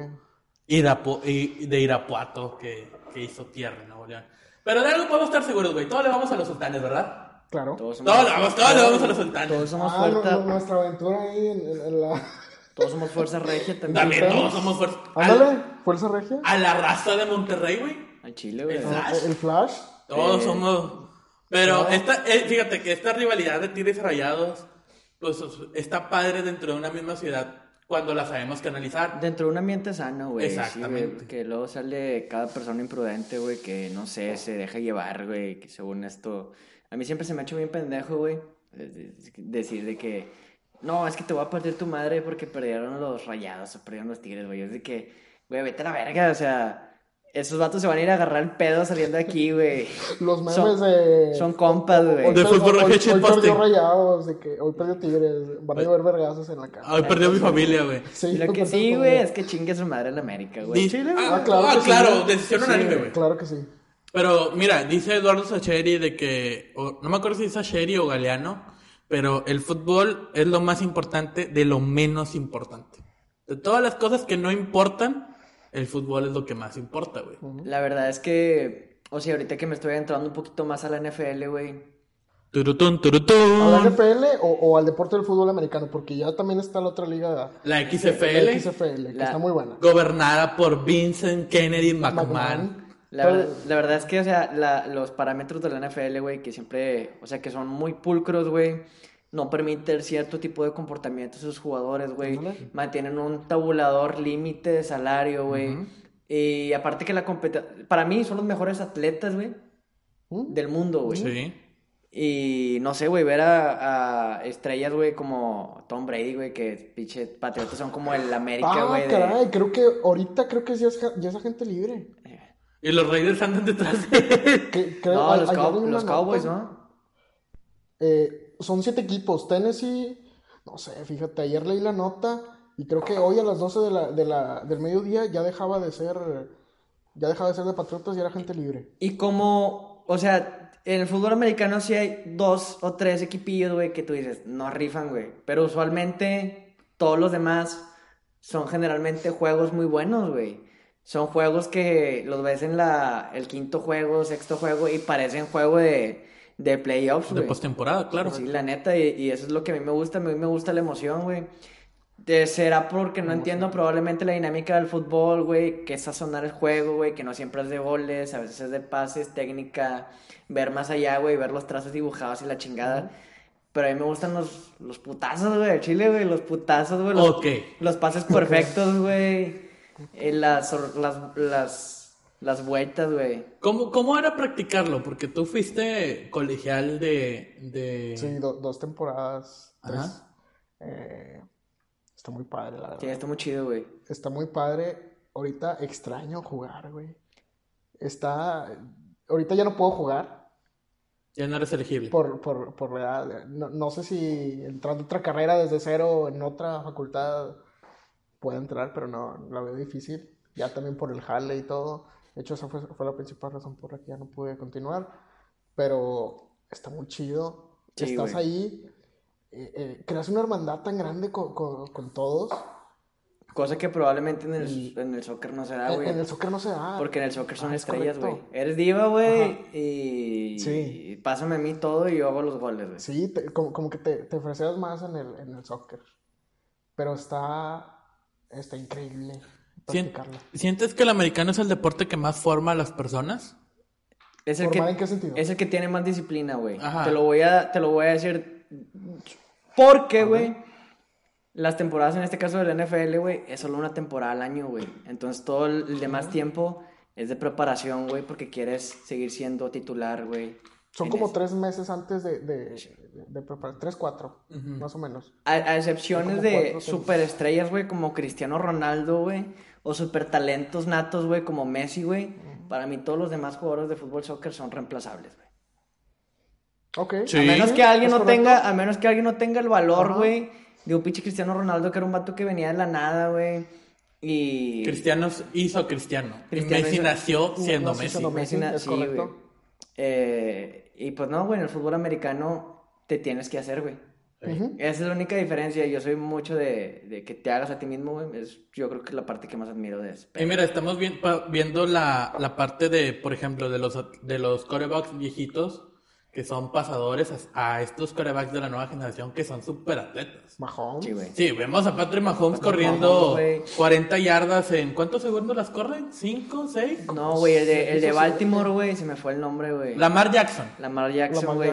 Irapu- de Irapuato que, que hizo tierra en Nuevo León. Pero de algo podemos estar seguros, güey. Todos le vamos a los sultanes, ¿verdad?
Claro.
Todos somos,
Todos vamos, todos le vamos a los sultanes.
todos somos
Ah,
fuerza,
no- nuestra aventura ahí en, en- en la.
todos somos fuerza regia también.
También todos somos fuertes.
Ándale, Fuerza Regia.
A la raza de Monterrey, güey.
Al chile, güey.
Ah, El Flash.
Todos
Eh,
somos. Pero esta, eh, fíjate que esta rivalidad de Tigres y Rayados, pues está padre dentro de una misma ciudad cuando la sabemos canalizar.
Dentro de un ambiente sano, güey. sí, güey,
Exactamente.
que luego sale cada persona imprudente, güey, que no sé, se deja llevar, güey, que según esto. A mí siempre se me ha hecho bien pendejo, güey. de- de- Decir de que. No, es que te voy a partir tu madre porque perdieron los rayados o perdieron los tigres, güey. Es de que, güey, vete a la verga, o sea. Esos vatos se van a ir a agarrar el pedo saliendo de aquí, güey.
Los memes
Son-
de.
Son compas, güey.
Hoy,
De fútbol
hoy- perdió rayados, de que hoy perdió Tigres. Van a llover vergazos en la cara.
Hoy perdió mi familia, güey.
Sí,
Y lo que sí, güey, es que chingue su madre en América, güey.
Ah,
Ah, claro
ah,
sí,
claro, decisión unánime,
güey.
Claro que sí.
Pero mira, dice Eduardo Sacheri de que, o- no me acuerdo si es Sacheri o Galeano, pero el fútbol es lo más importante de lo menos importante. De todas las cosas que no importan, el fútbol es lo que más importa, güey.
La verdad es que, o sea, ahorita que me estoy entrando un poquito más a la NFL, güey.
Turutún,
¿A la. NFL o, o al deporte del fútbol americano? Porque ya también está la otra liga.
La
La
XFL,
XFL, que
La-
está muy buena.
gobernada por Vincent Kennedy McMahon.
McMahon.
La,
Pero-
verdad, la verdad es que, o sea, la- los parámetros de la NFL, güey, que siempre, o sea, que son muy pulcros, güey, no permiten cierto tipo de comportamiento a sus jugadores, güey. Mantienen un tabulador límite de salario, güey. Y aparte que la competencia, para mí son los mejores atletas, güey,
¿Mm?
del mundo, güey.
Sí.
Y no sé, güey, ver a, a estrellas, güey, como Tom Brady, güey, que pinche patriotas son como el América,
Ah,
güey. de-
caray, creo que ahorita creo que ya es, ya es agente libre.
Y los Raiders andan detrás de él.
No, los, Cow-. Cowboys, ¿no?
Eh, son siete equipos. Tennessee, no sé, fíjate, ayer leí la nota y creo que hoy a las 12 de la, de la, del mediodía ya dejaba de ser, ya dejaba de ser de Patriotas y era gente libre.
Y como, o sea, en el fútbol americano sí hay dos o tres equipillos, güey, que tú dices, no rifan, güey. Pero usualmente todos los demás son generalmente juegos muy buenos, güey. Son juegos que los ves en la, el quinto juego, sexto juego y parecen juego de, de playoffs,
De postemporada, claro.
Sí, la neta, y, y eso es lo que a mí me gusta, a mí me gusta la emoción, güey. De- será porque no entiendo probablemente la dinámica del fútbol, güey, que es sazonar el juego, güey, que no siempre es de goles, a veces es de pases, técnica, ver más allá, güey, ver los trazos dibujados y la chingada. Pero a mí me gustan los, los putazos, güey, de Chile, güey, los putazos, güey, los,
Ok.
los pases perfectos, güey, eh, las, las, las, las vueltas, güey.
¿Cómo, ¿Cómo era practicarlo? Porque tú fuiste colegial de... de...
Sí, do- dos temporadas, tres. Eh, Está muy padre, la verdad.
Sí, está muy chido, güey.
Está muy padre. Ahorita extraño jugar, güey. Está... Ahorita ya no puedo jugar
Ya no eres elegible.
por, por, por la edad. No, no sé si entrando a otra carrera desde cero en otra facultad pueda entrar, pero no, la veo difícil. Ya también por el jale y todo. De hecho, esa fue, fue la principal razón por la que ya no pude continuar. Pero está muy chido.
Sí,
Estás
güey.
ahí. eh, eh, creas una hermandad tan grande con, con- con todos.
Cosa que probablemente en el, en el soccer no se da, güey.
en el soccer no se da.
Porque en el soccer son
Ah, es
estrellas, güey. Eres diva, güey, y...
Sí.
y pásame a mí todo y yo hago los goles, güey.
Sí, te- como, como que te, te freseas más en el, en el soccer. Pero está, está increíble
Sien-
practicarlo.
¿Sientes que el americano es el deporte que más forma a las personas?
Es el que,
¿Formar en qué sentido?
es el que tiene más disciplina, güey. Te lo voy a, te lo voy a decir. Porque, güey, las temporadas en este caso del NFL, güey, es solo una temporada al año, güey. Entonces todo el demás tiempo es de preparación, güey, porque quieres seguir siendo titular, güey.
Son como
es-
tres meses antes de, de, de preparar. Tres, cuatro, más o menos.
A, a excepciones de
cuatro
superestrellas, güey, como Cristiano Ronaldo, güey. O supertalentos natos, güey, como Messi, güey. Para mí todos los demás jugadores de fútbol soccer son reemplazables, güey.
Ok.
Sí.
A menos que alguien
¿Es
no
correcto?
tenga, a menos que alguien no tenga el valor, güey, de un pinche Cristiano Ronaldo que era un vato que venía de la nada, güey. Y
Cristiano hizo Cristiano. Y
Cristiano
Messi
hizo-
nació siendo Messi.
siendo
Messi,
Messi,
na-
es
sí,
correcto.
güey. Eh, y pues no, güey, en el fútbol americano te tienes que hacer, güey. Esa es la única diferencia. Yo soy mucho de, de que te hagas a ti mismo, güey. Es, yo creo que es la parte que más admiro de eso.
Y mira, estamos vi- pa- viendo la, la parte de, por ejemplo, de los, de los corebacks viejitos que son pasadores a, a estos corebacks de la nueva generación que son super atletas.
Mahomes.
Sí, güey.
Sí, vemos a Patrick Mahomes
Mahomes,
corriendo
güey.
40 yardas en ¿cuántos segundos las corren? ¿5? ¿6?
No, güey, el de, el de Baltimore, güey, se me fue el nombre, güey.
Lamar Jackson.
Lamar Jackson, güey.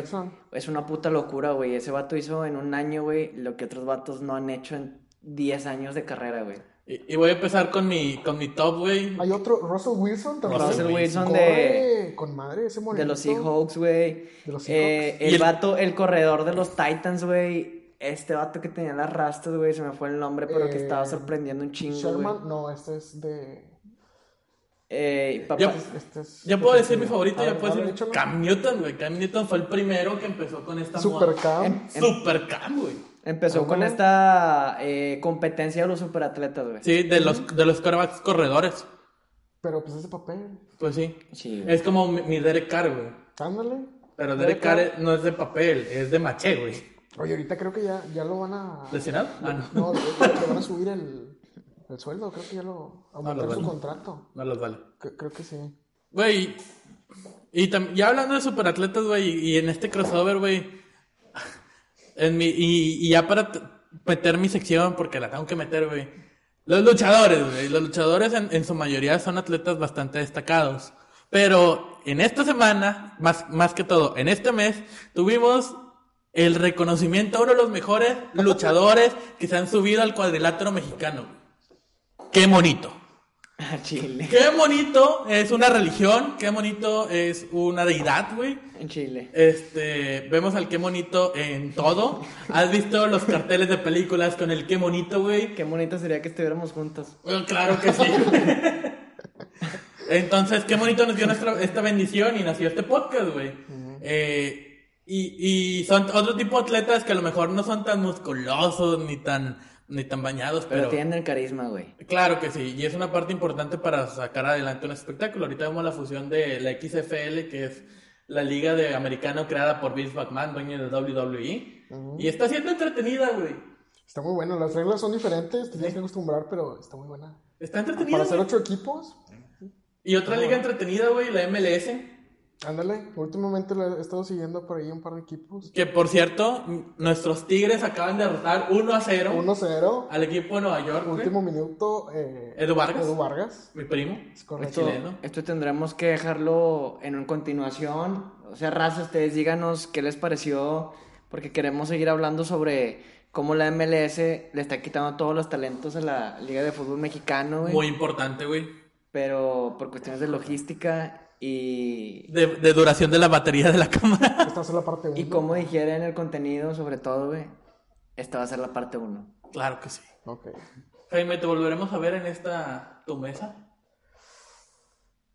Es una puta locura, güey. Ese vato hizo en un año, güey, lo que otros vatos no han hecho en 10 años de carrera, güey.
Y, y voy a empezar con mi, con mi top, güey.
Hay otro, Russell Wilson también.
Russell
Wilson
Corre
de,
Con madre ese
de los Seahawks, güey.
De los
Eh,
Seahawks.
el,
Y el-
vato, el corredor de los Titans, güey. Este vato que tenía las rastas, güey, se me fue el nombre, pero que
Eh,
estaba sorprendiendo un chingo.
Sherman, no, este es de.
Eh, papá,
Ya-
Este es
Ya puedo decir mi favorito, ya puedo
ver,
decir. Cam Newton, güey. Cam Newton fue el primero que empezó con esta
Super
moda.
Cam.
Super Cam, güey.
Empezó con esta eh, competencia de los superatletas, güey.
Sí, de los, de los corebacks corredores.
Pero pues es de papel.
Pues sí.
Sí, güey.
Es como mi, mi Derek Carr, güey.
Ándale.
Pero
Derek
Derek Carr es- no es de papel, es de maché, güey.
Oye, ahorita creo que ya, ya lo van a.
¿Lesionado? Ah, no.
No, le, van a subir el, el sueldo. Creo que ya lo. Aumentar su contrato.
No los vale.
Cre- creo que sí.
Güey, y tam- ya hablando de superatletas, güey, y, y en este crossover, güey, y, ya para meter mi sección, porque la tengo que meter, güey, los luchadores, güey, los luchadores en, en su mayoría son atletas bastante destacados, pero en esta semana, más, más que todo, en este mes, tuvimos el reconocimiento a uno de los mejores luchadores que se han subido al cuadrilátero mexicano. Qué bonito.
A Chile.
Qué bonito es una religión, qué bonito es una deidad, güey.
En Chile.
Este, vemos al qué bonito en todo. ¿Has visto los carteles de películas con el qué bonito, güey?
Qué bonito sería que estuviéramos juntos.
Bueno, claro que sí. Entonces, qué bonito nos dio nuestra, esta bendición y nació este podcast, güey. Eh, y, y son otro tipo de atletas que a lo mejor no son tan musculosos ni tan, ni tan bañados,
Pero,
pero,
tienen el carisma, güey.
Claro que sí, y es una parte importante para sacar adelante un espectáculo. Ahorita vemos la fusión de la XFL, que es la liga de americano creada por Vince McMahon, dueño de WWE. Y está siendo entretenida, güey.
Está muy bueno. Las reglas son diferentes. Te tienes que acostumbrar, pero está muy buena.
Está entretenida.
Para hacer ocho equipos,
Y otra liga entretenida, güey, la MLS.
Ándale. Últimamente lo he estado siguiendo por ahí un par de equipos.
Que por cierto, nuestros Tigres acaban de derrotar 1 a 0
1-0.
al equipo de Nueva York, güey.
Último minuto. Eh,
Edu Vargas.
Edu Vargas.
Mi primo.
Es correcto.
Chileno.
Esto tendremos que dejarlo en un continuación. O sea, raza, ustedes díganos qué les pareció, porque queremos seguir hablando sobre cómo la MLS le está quitando todos los talentos a la Liga de Fútbol Mexicano, güey.
Muy importante, güey.
Pero por cuestiones de logística y,
De, de duración de la batería de la cámara.
Esta va a ser la parte 1.
y cómo digieren el contenido, sobre todo, güey. Esta va a ser la parte 1.
claro que sí.
Ok.
Jaime, ¿te volveremos a ver en esta tu mesa?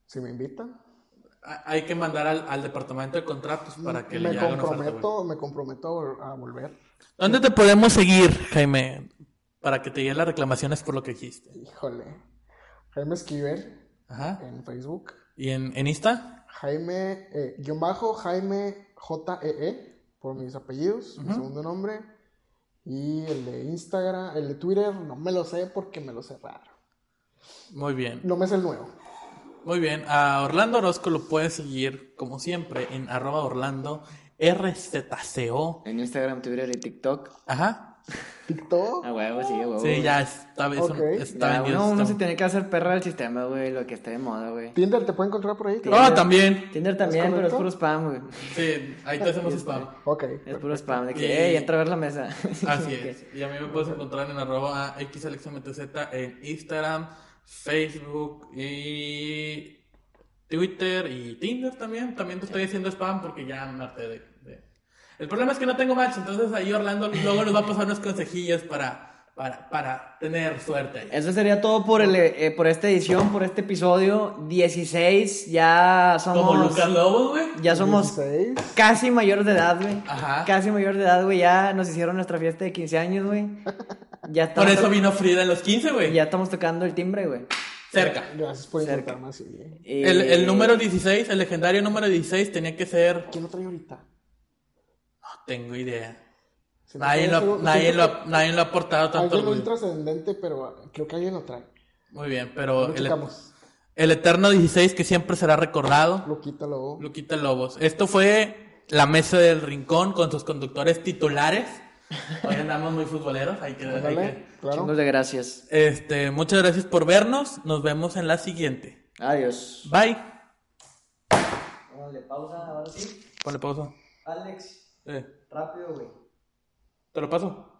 Si me invitan,
Ha- Hay que mandar al, al departamento de contratos para que
me
le hagan
comprometo, me comprometo a volver.
¿Dónde te podemos seguir, Jaime? Para que te lleguen las reclamaciones por lo que dijiste.
Híjole. Jaime Esquivel
Ajá.
en Facebook.
¿Y en, en Insta?
Jaime, eh, guion bajo, Jaime JEE, por mis apellidos, mi segundo nombre. Y el de Instagram, el de Twitter, no me lo sé porque me lo cerraron.
Muy bien.
No me sé el nuevo.
Muy bien. A Orlando Orozco lo puedes seguir, como siempre, en arroba Orlando RZCO.
En Instagram, Twitter y TikTok.
Ajá.
TikTok.
A huevo, sí, a huevo.
Sí, ya está
Ya,
vendido.
uno, uno se tiene que hacer perra del sistema, güey, lo que esté de moda, güey.
Tinder te puede encontrar por ahí.
Ah, también.
Tinder también, pero es puro spam, güey.
Sí, ahí te hacemos spam.
Ok.
Es puro spam, de
Y-
que, hey, entra a ver la mesa.
Así es. Y a mí me puedes encontrar en arroba xalexmtz en Instagram, Facebook y Twitter y Tinder también. También te estoy haciendo spam porque ya me harté de- El problema es que no tengo match, entonces ahí Orlando luego nos va a pasar unos consejillos para, para, para tener suerte. ahí.
Eso sería todo por, el, eh, por esta edición, por este episodio 16. Ya somos.
Como Lucas Lobos, güey.
Ya somos
16.
casi mayores de edad, güey.
Ajá.
Casi mayor de edad, güey. Ya nos hicieron nuestra fiesta de 15 años, güey. Ya
Por
estamos,
eso vino Frida en los 15, güey.
ya estamos tocando el timbre, güey.
Cerca.
Gracias por
Cerca.
así. ¿eh?
El, el número 16, el legendario número 16 tenía que ser...
¿Quién lo trae ahorita?
No tengo idea. Nadie lo,
algo-
nadie, lo, nadie lo ha aportado tanto
muy
orgullo.
trascendente, pero creo que alguien lo trae.
Muy bien, pero el, el Eterno 16 que siempre será recordado,
Lo quítalo.
Luquita Lobos. Esto fue la mesa del rincón con sus conductores titulares. Hoy andamos muy futboleros, hay que, hay
Ándale,
que-
claro.
Chingos de gracias.
Este, muchas gracias por vernos. Nos vemos en la siguiente.
Adiós.
Bye.
Dale pausa, ahora sí.
Ponle pausa.
Alex,
Eh,
rápido, güey.
te lo paso.